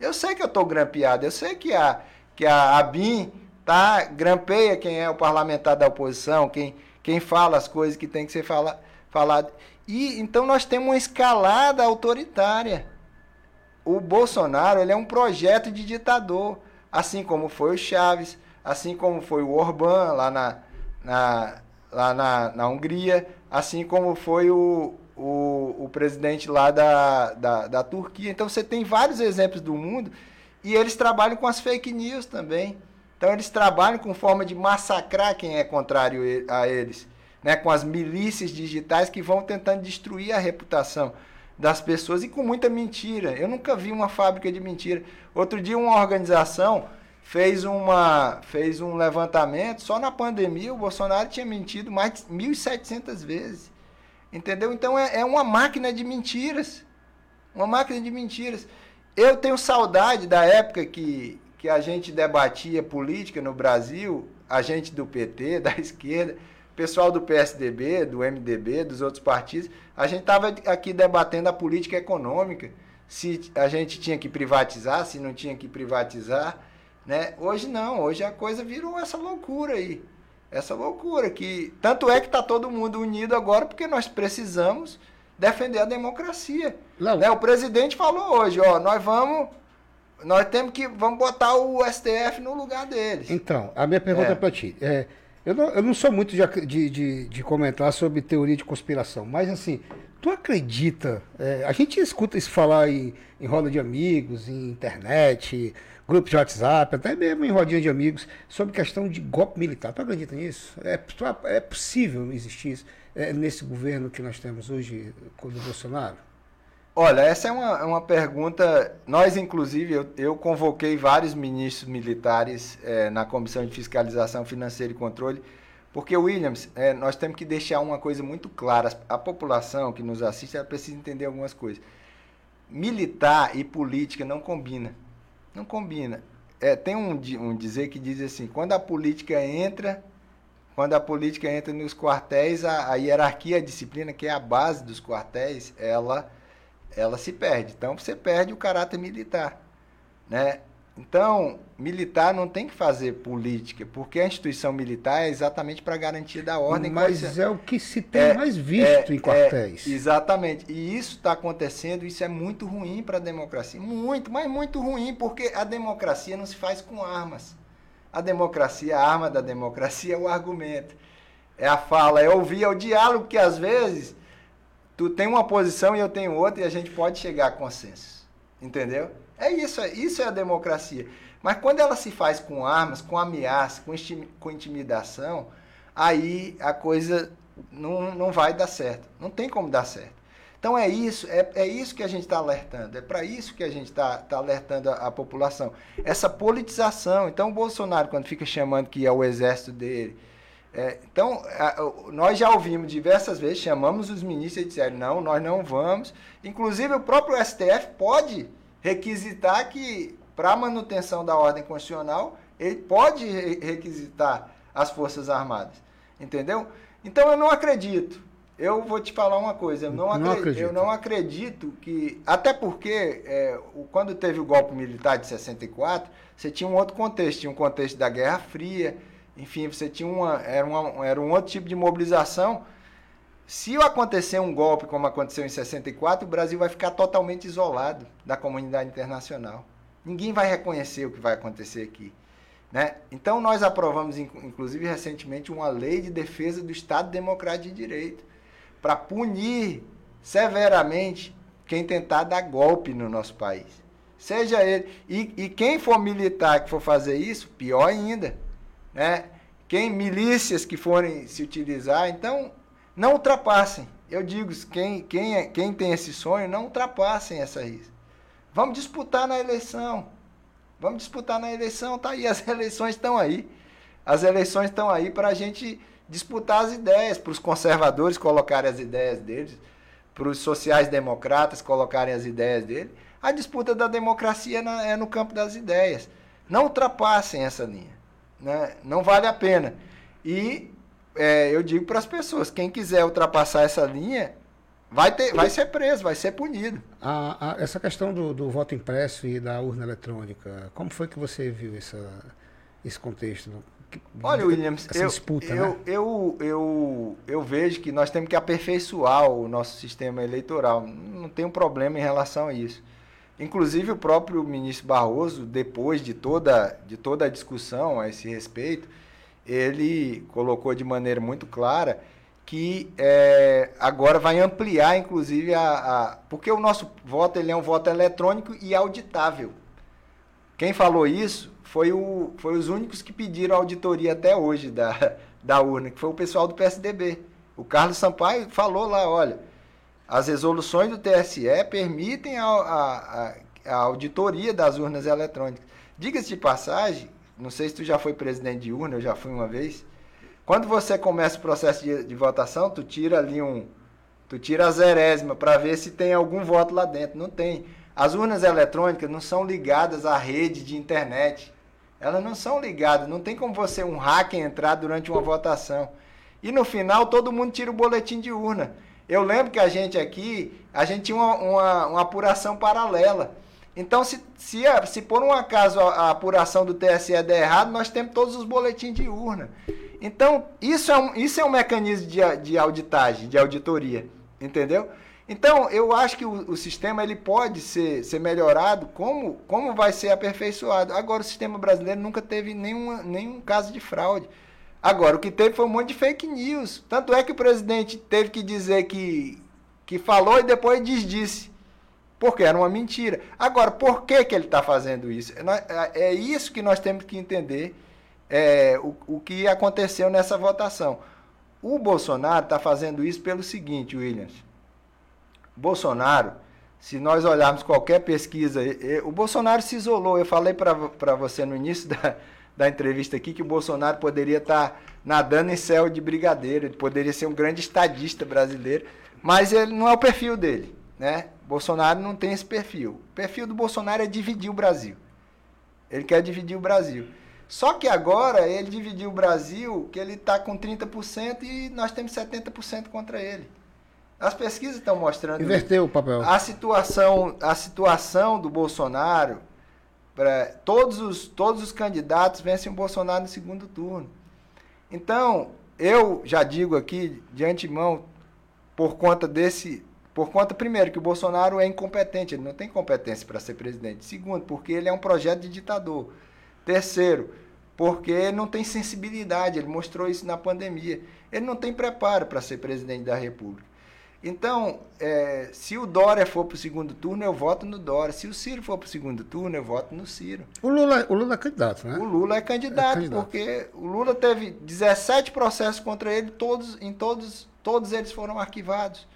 Eu sei que eu estou grampeado. Eu sei que a, que a ABIN tá, grampeia quem é o parlamentar da oposição, quem quem fala as coisas que tem que ser fala, falado. E então nós temos uma escalada autoritária. O Bolsonaro ele é um projeto de ditador, assim como foi o Chaves, assim como foi o Orbán lá na, na, lá na, na Hungria, assim como foi o, o, o presidente lá da, da, da Turquia. Então você tem vários exemplos do mundo e eles trabalham com as fake news também. Então eles trabalham com forma de massacrar quem é contrário a eles, né? com as milícias digitais que vão tentando destruir a reputação das pessoas e com muita mentira. Eu nunca vi uma fábrica de mentira. Outro dia uma organização fez, uma, fez um levantamento, só na pandemia o Bolsonaro tinha mentido mais de 1.700 vezes. Entendeu? Então é, é uma máquina de mentiras. Uma máquina de mentiras. Eu tenho saudade da época que, que a gente debatia política no Brasil, a gente do PT, da esquerda, pessoal do PSDB, do MDB, dos outros partidos, a gente estava aqui debatendo a política econômica, se a gente tinha que privatizar, se não tinha que privatizar, né? Hoje não, hoje a coisa virou essa loucura aí. Essa loucura que tanto é que está todo mundo unido agora porque nós precisamos defender a democracia. Né? O presidente falou hoje, ó, nós vamos nós temos que. Vamos botar o STF no lugar deles. Então, a minha pergunta é, para ti. É, eu, não, eu não sou muito de, de, de, comentar sobre teoria de conspiração, mas assim, tu acredita? É, a gente escuta isso falar em, em roda de amigos, em internet, grupos de WhatsApp, até mesmo em rodinha de amigos, sobre questão de golpe militar. Tu acredita nisso? É, é possível existir isso é, nesse governo que nós temos hoje do Bolsonaro? Olha, essa é uma, uma pergunta. Nós, inclusive, eu, eu convoquei vários ministros militares é, na Comissão de Fiscalização Financeira e Controle, porque, Williams, é, nós temos que deixar uma coisa muito clara. A população que nos assiste ela precisa entender algumas coisas. Militar e política não combina. Não combina. É, tem um, um dizer que diz assim: quando a política entra, quando a política entra nos quartéis, a, a hierarquia, a disciplina, que é a base dos quartéis, ela ela se perde. Então você perde o caráter militar, né? Então, militar não tem que fazer política, porque a instituição militar é exatamente para garantia da ordem. Mas é o que se tem é, mais visto é, em quartéis. É, exatamente. E isso está acontecendo, isso é muito ruim para a democracia. Muito, mas muito ruim, porque a democracia não se faz com armas. A democracia, a arma da democracia é o argumento. É a fala, é ouvir, é o diálogo que às vezes tu tem uma posição e eu tenho outra e a gente pode chegar a consenso. Entendeu? É isso, isso é a democracia. Mas quando ela se faz com armas, com ameaça, com, com intimidação, aí a coisa não, não vai dar certo. Não tem como dar certo. Então é isso, é, é isso que a gente está alertando, é para isso que a gente está tá alertando a, a, população. Essa politização. Então o Bolsonaro, quando fica chamando que é o exército dele, é, então, a, nós já ouvimos diversas vezes, chamamos os ministros e disseram, não, nós não vamos. Inclusive, o próprio STF pode requisitar que, para a manutenção da ordem constitucional, Ele pode requisitar as Forças Armadas. Entendeu? Então eu não acredito. Eu vou te falar uma coisa, eu não, não acredito, acredito. eu não acredito que. Até porque é, quando teve o golpe militar de 64, você tinha um outro contexto, tinha um contexto da Guerra Fria, enfim, você tinha uma. Era, uma, era um outro tipo de mobilização. Se acontecer um golpe como aconteceu em 64, o Brasil vai ficar totalmente isolado da comunidade internacional. Ninguém vai reconhecer o que vai acontecer aqui. Né? Então, nós aprovamos, inclusive, recentemente, uma lei de defesa do Estado Democrático de Direito para punir severamente quem tentar dar golpe no nosso país. Seja ele. E, e quem for militar que for fazer isso, pior ainda. Né? Quem milícias que forem se utilizar, então não ultrapassem. Eu digo, quem, quem, é, quem tem esse sonho, não ultrapassem essa risca. Vamos disputar na eleição. Vamos disputar na eleição, tá aí, as eleições estão aí. As eleições estão aí para a gente disputar as ideias, para os conservadores colocarem as ideias deles, para os sociais-democratas colocarem as ideias deles. A disputa da democracia é no campo das ideias. Não ultrapassem essa linha. Né? Não vale a pena. E é, eu digo para as pessoas, quem quiser ultrapassar essa linha, vai, ter, vai ser preso, vai ser punido. A, a, essa questão do, do, voto impresso e da urna eletrônica, como foi que você viu essa, esse contexto? Olha, Williams, eu, disputa, eu, né? eu, eu, eu, vejo que nós temos que aperfeiçoar o nosso sistema eleitoral. Não tem um problema em relação a isso. Inclusive, o próprio ministro Barroso, depois de toda, de toda a discussão a esse respeito, ele colocou de maneira muito clara que é, agora vai ampliar, inclusive, a, a, porque o nosso voto ele é um voto eletrônico e auditável. Quem falou isso foi, o, foi os únicos que pediram auditoria até hoje da, da urna, que foi o pessoal do PSDB. O Carlos Sampaio falou lá, olha, as resoluções do TSE permitem a, a, a auditoria das urnas eletrônicas. Diga-se de passagem, não sei se tu já foi presidente de urna, eu já fui uma vez, quando você começa o processo de, de votação, tu tira ali um. Tu tira a zerésima para ver se tem algum voto lá dentro. Não tem. As urnas eletrônicas não são ligadas à rede de internet. Elas não são ligadas. Não tem como você, um hacker, entrar durante uma votação. E no final todo mundo tira o boletim de urna. Eu lembro que a gente aqui, a gente tinha uma, uma, uma apuração paralela. Então, se, se, se por um acaso a, a apuração do TSE der errado, nós temos todos os boletins de urna. Então, isso é um, isso é um mecanismo de, de auditagem, de auditoria, entendeu? Então, eu acho que o, o, sistema ele pode ser, ser melhorado, como, como vai ser aperfeiçoado. Agora, o sistema brasileiro nunca teve nenhuma, nenhum caso de fraude. Agora, o que teve foi um monte de fake news. Tanto é que o presidente teve que dizer que, que falou e depois desdisse. Porque era uma mentira. Agora, por que, que ele está fazendo isso? É, é isso que nós temos que entender é, o, o que aconteceu nessa votação. O Bolsonaro está fazendo isso pelo seguinte, Williams. Bolsonaro, se nós olharmos qualquer pesquisa, o Bolsonaro se isolou. Eu falei para você no início da, da entrevista aqui que o Bolsonaro poderia estar tá nadando em céu de brigadeiro, ele poderia ser um grande estadista brasileiro, mas ele não é o perfil dele. Né? Bolsonaro não tem esse perfil. O perfil do Bolsonaro é dividir o Brasil. Ele quer dividir o Brasil. Só que agora ele dividiu o Brasil, que ele está com 30% e nós temos 70% contra ele. As pesquisas estão mostrando. Inverteu o papel. A situação, a situação do Bolsonaro, pra, todos, os, todos os candidatos vencem o Bolsonaro no segundo turno. Então, eu já digo aqui de antemão, por conta desse. Por conta, primeiro, que o Bolsonaro é incompetente, ele não tem competência para ser presidente. Segundo, porque ele é um projeto de ditador. Terceiro, porque não tem sensibilidade, ele mostrou isso na pandemia. Ele não tem preparo para ser presidente da República. Então, é, se o Dória for para o segundo turno, eu voto no Dória. Se o Ciro for para o segundo turno, eu voto no Ciro. O Lula, o Lula é candidato, né? O Lula é candidato, é candidato, porque o Lula teve 17 processos contra ele, todos, em todos, todos eles foram arquivados.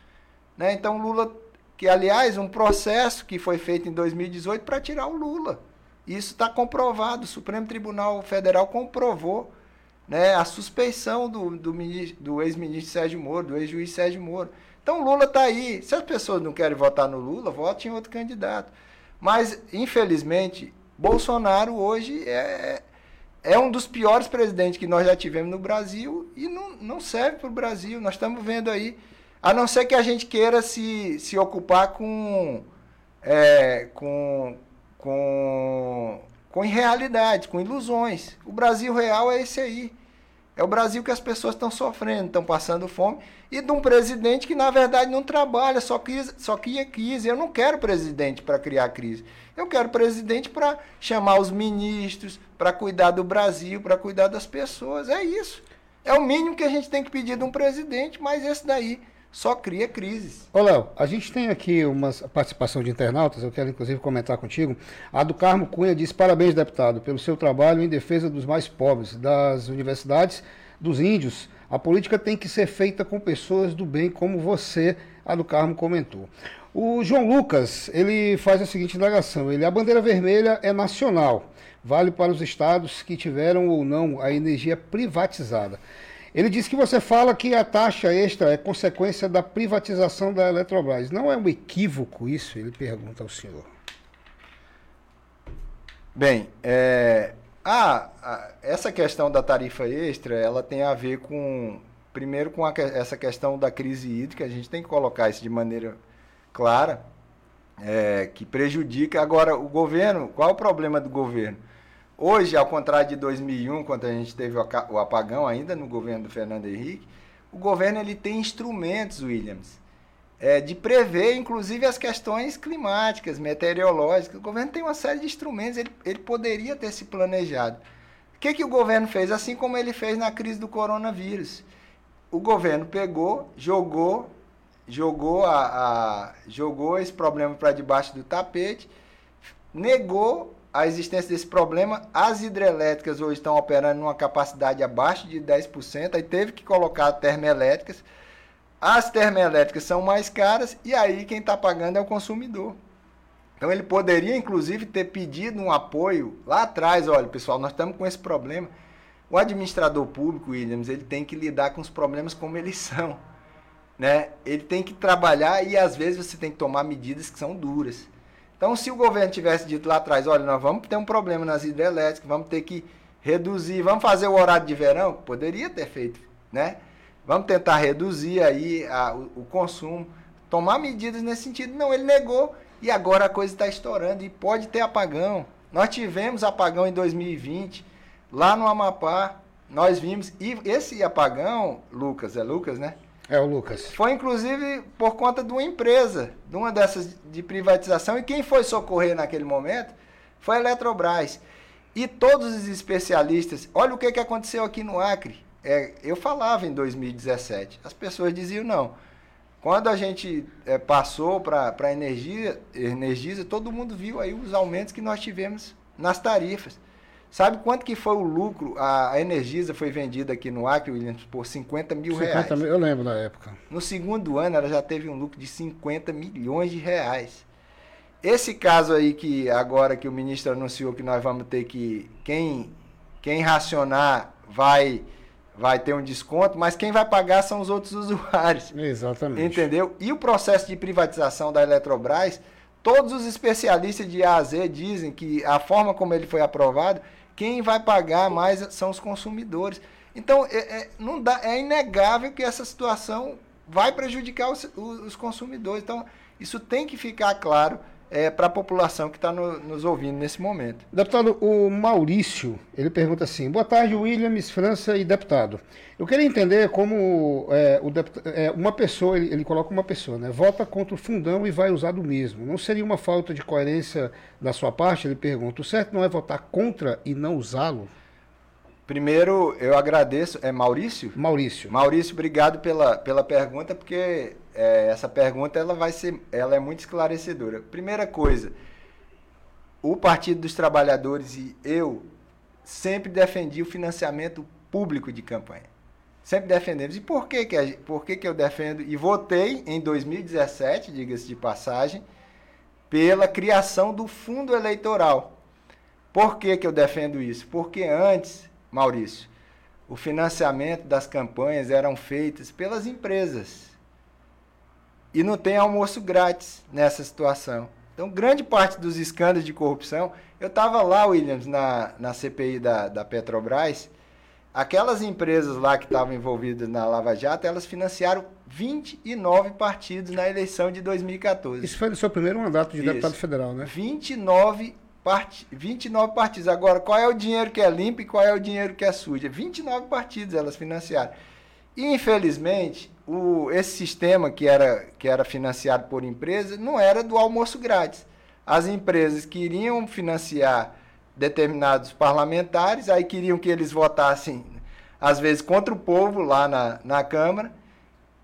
Né? Então, Lula, que aliás, um processo que foi feito em 2018 para tirar o Lula. Isso está comprovado. O Supremo Tribunal Federal comprovou né, a suspeição do, do, do ex-ministro Sérgio Moro, do ex-juiz Sérgio Moro. Então Lula está aí. Se as pessoas não querem votar no Lula, votem em outro candidato. Mas, infelizmente, Bolsonaro hoje é, é um dos piores presidentes que nós já tivemos no Brasil e não, não serve para o Brasil. Nós estamos vendo aí, a não ser que a gente queira se, se ocupar com, é, com, com, com irrealidades, com ilusões. O Brasil real é esse aí. É o Brasil que as pessoas estão sofrendo, estão passando fome, e de um presidente que, na verdade, não trabalha, só, cria, só cria crise. Eu não quero presidente para criar crise. Eu quero presidente para chamar os ministros, para cuidar do Brasil, para cuidar das pessoas. É isso. É o mínimo que a gente tem que pedir de um presidente, mas esse daí só cria crises. Ô, Léo, a gente tem aqui uma participação de internautas, eu quero inclusive comentar contigo. A do Carmo Cunha diz: parabéns, deputado, pelo seu trabalho em defesa dos mais pobres, das universidades, dos índios. A política tem que ser feita com pessoas do bem, como você, a do Carmo, comentou. O João Lucas, ele faz a seguinte indagação: ele, a bandeira vermelha é nacional, vale para os estados que tiveram ou não a energia privatizada. Ele disse que você fala que a taxa extra é consequência da privatização da Eletrobras. Não é um equívoco isso? Ele pergunta ao senhor. Bem, é, a, a, essa questão da tarifa extra, ela tem a ver com, primeiro, com a, essa questão da crise hídrica. A gente tem que colocar isso de maneira clara, é, que prejudica. Agora, o governo, qual o problema do governo? Hoje, ao contrário de 2001, quando a gente teve o apagão ainda no governo do Fernando Henrique, o governo ele tem instrumentos, Williams, é, de prever, inclusive, as questões climáticas, meteorológicas. O governo tem uma série de instrumentos, ele, ele poderia ter se planejado. O que, que o governo fez? Assim como ele fez na crise do coronavírus. O governo pegou, jogou, jogou, a, a jogou esse problema para debaixo do tapete, negou a existência desse problema, as hidrelétricas hoje estão operando numa capacidade abaixo de 10%, aí teve que colocar termoelétricas. As termoelétricas são mais caras e aí quem está pagando é o consumidor. Então ele poderia, inclusive, ter pedido um apoio lá atrás. Olha, pessoal, nós estamos com esse problema. O administrador público, Williams, ele tem que lidar com os problemas como eles são. Né? Ele tem que trabalhar e às vezes você tem que tomar medidas que são duras. Então, se o governo tivesse dito lá atrás, olha, nós vamos ter um problema nas hidrelétricas, vamos ter que reduzir, vamos fazer o horário de verão, poderia ter feito, né? Vamos tentar reduzir aí a, o, o consumo, tomar medidas nesse sentido. Não, ele negou e agora a coisa está estourando e pode ter apagão. Nós tivemos apagão em 2020, lá no Amapá, nós vimos, e esse apagão, Lucas, é Lucas, né? É o Lucas. Foi inclusive por conta de uma empresa, de uma dessas de privatização, e quem foi socorrer naquele momento foi a Eletrobras. E todos os especialistas, olha o que, que aconteceu aqui no Acre. É, eu falava em 2017, as pessoas diziam não. Quando a gente é, passou para a energia, Energisa, todo mundo viu aí os aumentos que nós tivemos nas tarifas. Sabe quanto que foi o lucro? A, Energisa foi vendida aqui no Acre, Williams, por 50 mil 50 reais. Mil, eu lembro da época. No segundo ano, ela já teve um lucro de 50 milhões de reais. Esse caso aí que agora que o ministro anunciou que nós vamos ter que quem quem racionar vai vai ter um desconto, mas quem vai pagar são os outros usuários. Exatamente. Entendeu? E o processo de privatização da Eletrobras, todos os especialistas de A a Z dizem que a forma como ele foi aprovado quem vai pagar mais são os consumidores. Então, é, é, não dá, é inegável que essa situação vai prejudicar os, os consumidores. Então, isso tem que ficar claro é, para a população que está no, nos ouvindo nesse momento. Deputado, o Maurício, ele pergunta assim, boa tarde, Williams, França e deputado. Eu queria entender como é, o deputado, é, uma pessoa, ele, ele, coloca uma pessoa, né, vota contra o fundão e vai usar do mesmo. Não seria uma falta de coerência da sua parte? Ele pergunta, o certo não é votar contra e não usá-lo? Primeiro, eu agradeço. É Maurício? Maurício. Maurício, obrigado pela, pela pergunta, porque é, essa pergunta ela vai ser, ela é muito esclarecedora. Primeira coisa, o Partido dos Trabalhadores e eu sempre defendi o financiamento público de campanha. Sempre defendemos. E por que, que, por que, que eu defendo? E votei em 2017, diga-se de passagem, pela criação do fundo eleitoral. Por que, que eu defendo isso? Porque antes Maurício, o financiamento das campanhas eram feitas pelas empresas. E não tem almoço grátis nessa situação. Então, grande parte dos escândalos de corrupção. Eu estava lá, Williams, na, na CPI da, da Petrobras. Aquelas empresas lá que estavam envolvidas na Lava Jato, elas financiaram 29 partidos na eleição de 2014. Isso foi no seu primeiro mandato de Isso. deputado federal, né? 29 part... 29 partidos. Agora, qual é o dinheiro que é limpo e qual é o dinheiro que é sujo? 29 partidos elas financiaram. Infelizmente, o, esse sistema que era, que era financiado por empresas não era do almoço grátis. As empresas queriam financiar determinados parlamentares, aí queriam que eles votassem, às vezes, contra o povo lá na, na Câmara,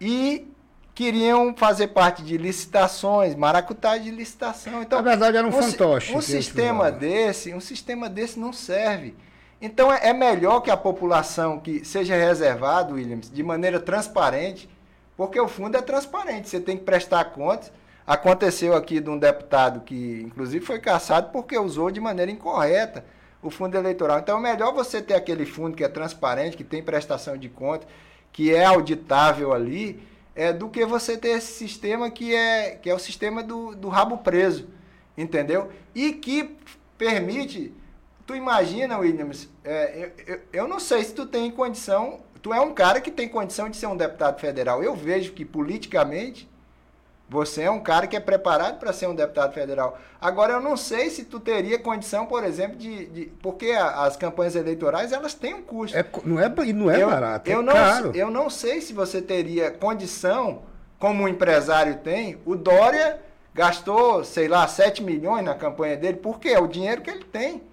e queriam fazer parte de licitações, maracutagem de licitação. Então, Na verdade, era um, um fantoche. Um sistema desse, um sistema desse não serve. Então é, é melhor que a população que seja reservado, Williams, de maneira transparente, porque o fundo é transparente, você tem que prestar contas. Aconteceu aqui de um deputado que, inclusive, foi caçado porque usou de maneira incorreta o fundo eleitoral. Então é melhor você ter aquele fundo que é transparente, que tem prestação de contas, que é auditável ali, é, do que você ter esse sistema que é, que é o sistema do, do rabo preso, entendeu? E que permite Tu imagina, Williams, é, eu, eu, eu, não sei se tu tem condição, tu é um cara que tem condição de ser um deputado federal. Eu vejo que politicamente você é um cara que é preparado para ser um deputado federal. Agora, eu não sei se tu teria condição, por exemplo, de. de porque a, as campanhas eleitorais elas têm um custo. É, não é, não é eu, barato, é eu não, caro. Eu não sei se você teria condição, como um empresário tem. O Dória gastou, sei lá, 7 milhões na campanha dele. Por quê? É o dinheiro que ele tem.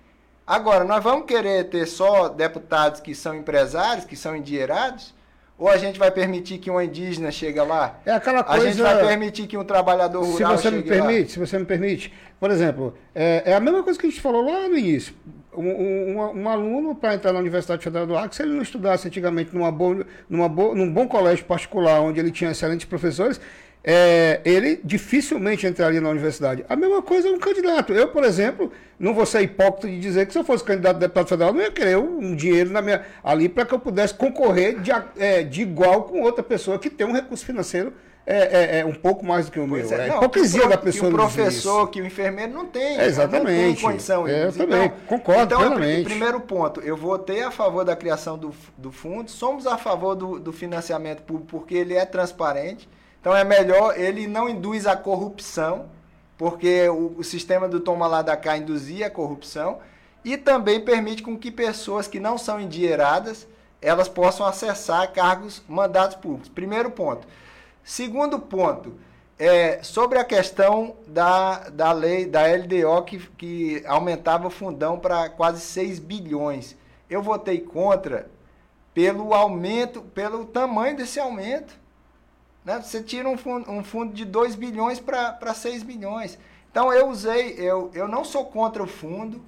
Agora, nós vamos querer ter só deputados que são empresários, que são endinheirados? Ou a gente vai permitir que um indígena chegue lá? É aquela coisa. A gente vai permitir que um trabalhador rural se você me permite, lá? Se você me permite, por exemplo, é, é, a mesma coisa que a gente falou lá no início. Um, um, um aluno, para entrar na Universidade Federal do Acre, se ele não estudasse antigamente numa boa, numa boa, num bom colégio particular, onde ele tinha excelentes professores, é, ele dificilmente entraria na universidade. A mesma coisa é um candidato. Eu, por exemplo, não vou ser hipócrita de dizer que se eu fosse candidato a deputado federal, não ia querer um dinheiro na minha, ali para que eu pudesse concorrer de, é, de igual com outra pessoa que tem um recurso financeiro é, é, é, um pouco mais do que o meu. É, é não, hipocrisia pro, da pessoa. Que o professor, que o enfermeiro não tem. exatamente. Não tem condição. É, eu então, também concordo então, plenamente. Primeiro ponto, eu votei a favor da criação do, do fundo, somos a favor do, do financiamento público porque ele é transparente. Então é melhor, ele não induz a corrupção, porque o, o sistema do toma lá da cá induzia a corrupção, e também permite com que pessoas que não são endinheiradas, elas possam acessar cargos, mandatos públicos. Primeiro ponto. Segundo ponto, é, sobre a questão da, da lei, da LDO, que, que aumentava o fundão para quase 6 bilhões. Eu votei contra pelo aumento, pelo tamanho desse aumento. Né? Você tira um fundo, um fundo de 2 bilhões para 6 bilhões. Então eu usei, eu, eu não sou contra o fundo,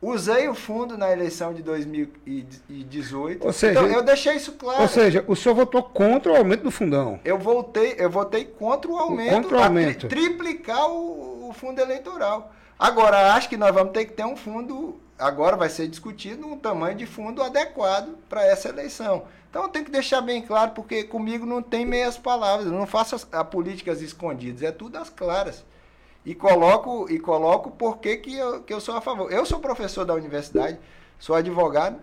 usei o fundo na eleição de 2018. Ou seja, então eu deixei isso claro. Ou seja, o senhor votou contra o aumento do fundão. Eu votei, eu votei contra o aumento, contra o aumento. Tri, triplicar o, o fundo eleitoral. Agora acho que nós vamos ter que ter um fundo agora vai ser discutido um tamanho de fundo adequado para essa eleição. Então tem que deixar bem claro, porque comigo não tem meias palavras, eu não faço as, a políticas escondidas, é tudo às claras. E coloco, e coloco por que, que, eu, que eu sou a favor. Eu sou professor da universidade, sou advogado,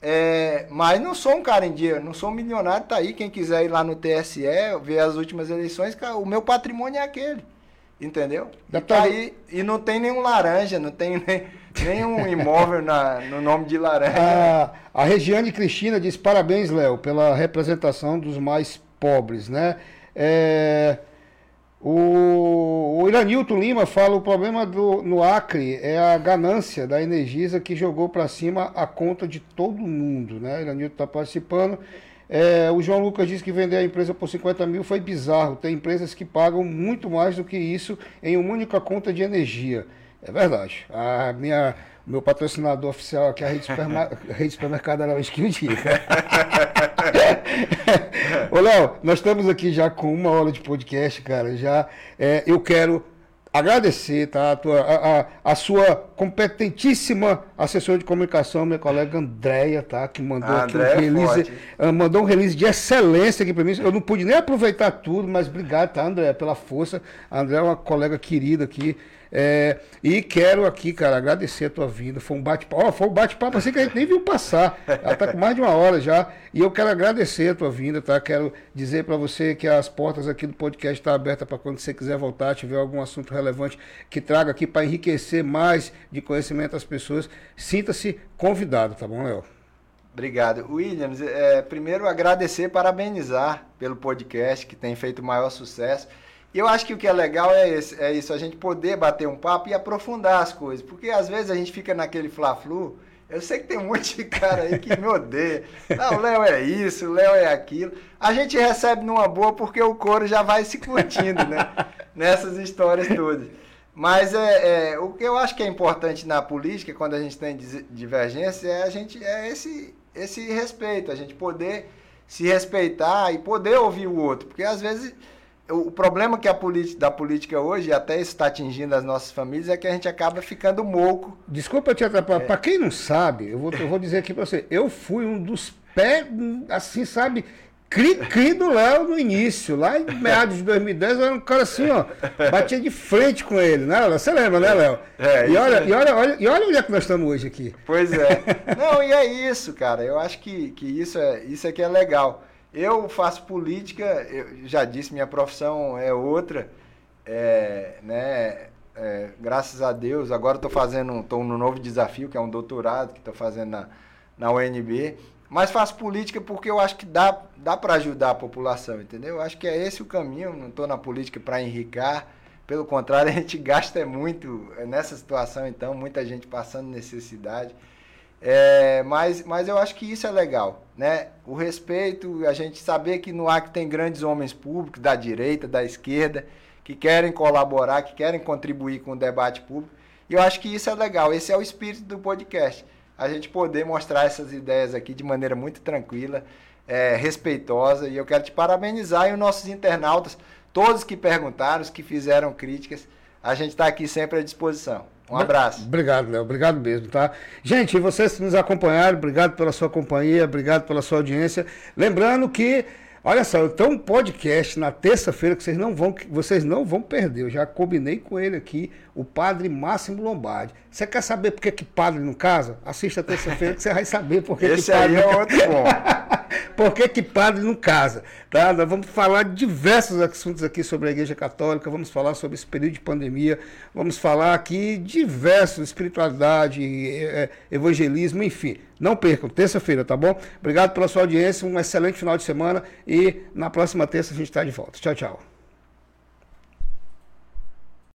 é, mas não sou um cara em dia, não sou um milionário, tá aí. Quem quiser ir lá no TSE, ver as últimas eleições, o meu patrimônio é aquele. Entendeu? E, tá aí, e não tem nenhum laranja, não tem nem, nenhum imóvel na, no nome de laranja. A, a Regiane Cristina diz: parabéns, Léo, pela representação dos mais pobres, né? É, o, o Iranilton Lima fala: o problema do, no Acre é a ganância da Energisa que jogou para cima a conta de todo mundo, né? Iranilton está participando. É, o João Lucas disse que vender a empresa por 50 mil foi bizarro. Tem empresas que pagam muito mais do que isso em uma única conta de energia. É verdade. A minha, o meu patrocinador oficial aqui, a Rede, Superma, Rede Supermercado Araújo que o diga. Ô, Léo, nós estamos aqui já com uma hora de podcast, cara. Já é, eu quero agradecer tá, a, tua, a, a, a, sua competentíssima assessora de comunicação, minha colega Andréia, tá, que mandou a aqui um release, é mandou um release de excelência aqui para mim. Eu não pude nem aproveitar tudo, mas obrigado, tá, André, pela força. A André é uma colega querida aqui. É, e quero aqui, cara, agradecer a tua vinda. Foi um bate-papo. Oh, foi um bate-papo assim que a gente nem viu passar. Ela está com mais de uma hora já. E eu quero agradecer a tua vinda, tá? Quero dizer para você que as portas aqui do podcast estão tá abertas para quando você quiser voltar, tiver algum assunto relevante que traga aqui para enriquecer mais de conhecimento as pessoas. Sinta-se convidado, tá bom, Léo? Obrigado. Williams, é, primeiro agradecer, parabenizar pelo podcast que tem feito maior sucesso. E eu acho que o que é legal é, esse, é isso, a gente poder bater um papo e aprofundar as coisas. Porque às vezes a gente fica naquele fla-flu. Eu sei que tem um monte de cara aí que me odeia. Não, o Léo é isso, o Léo é aquilo. A gente recebe numa boa porque o coro já vai se curtindo, né? Nessas histórias todas. Mas é, é, o que eu acho que é importante na política, quando a gente tem divergência, é a gente é esse, esse respeito, a gente poder se respeitar e poder ouvir o outro. Porque às vezes o problema que a política, da política hoje, até está atingindo as nossas famílias, é que a gente acaba ficando moco. Desculpa te atrapalhar. É. Para quem não sabe, eu vou, eu vou dizer aqui para você, eu fui um dos pés, assim, sabe, cri-cri do Léo no início. Lá em meados de 2010, eu era um cara assim, ó, batia de frente com ele, né, Léo? Você lembra, né, Léo? É, e, olha, é. e, olha, olha, e olha onde é que nós estamos hoje aqui. Pois é. Não, e é isso, cara. Eu acho que, que isso, é, isso é que é legal. Eu faço política, eu já disse, minha profissão é outra, é, né? É, graças a Deus, agora estou fazendo, estou no novo desafio, que é um doutorado que estou fazendo na, na UNB, mas faço política porque eu acho que dá, dá para ajudar a população, entendeu? Eu acho que é esse o caminho, não estou na política para enricar, pelo contrário, a gente gasta muito nessa situação, então, muita gente passando necessidade. É, mas, mas eu acho que isso é legal, né? O respeito, a gente saber que no Acre tem grandes homens públicos, da direita, da esquerda, que querem colaborar, que querem contribuir com o debate público. E eu acho que isso é legal, esse é o espírito do podcast. A gente poder mostrar essas ideias aqui de maneira muito tranquila, é, respeitosa. E eu quero te parabenizar e os nossos internautas, todos que perguntaram, os que fizeram críticas. A gente está aqui sempre à disposição. Um abraço. Obrigado, Léo. Obrigado mesmo, tá? Gente, vocês que nos acompanharam, obrigado pela sua companhia, obrigado pela sua audiência. Lembrando que, olha só, eu tenho um podcast na terça-feira que vocês não vão, vocês não vão perder. Eu já combinei com ele aqui, o padre Máximo Lombardi. Você quer saber por que, que padre não casa? Assista terça-feira que você vai saber por que, Esse que padre aí é outro bom. por que, que padre não casa? Tá? Nós vamos falar de diversos assuntos aqui sobre a Igreja Católica, vamos falar sobre esse período de pandemia, vamos falar aqui diversos, espiritualidade, é, evangelismo, enfim. Não percam, terça-feira, tá bom? Obrigado pela sua audiência, um excelente final de semana e na próxima terça a gente está de volta. Tchau, tchau.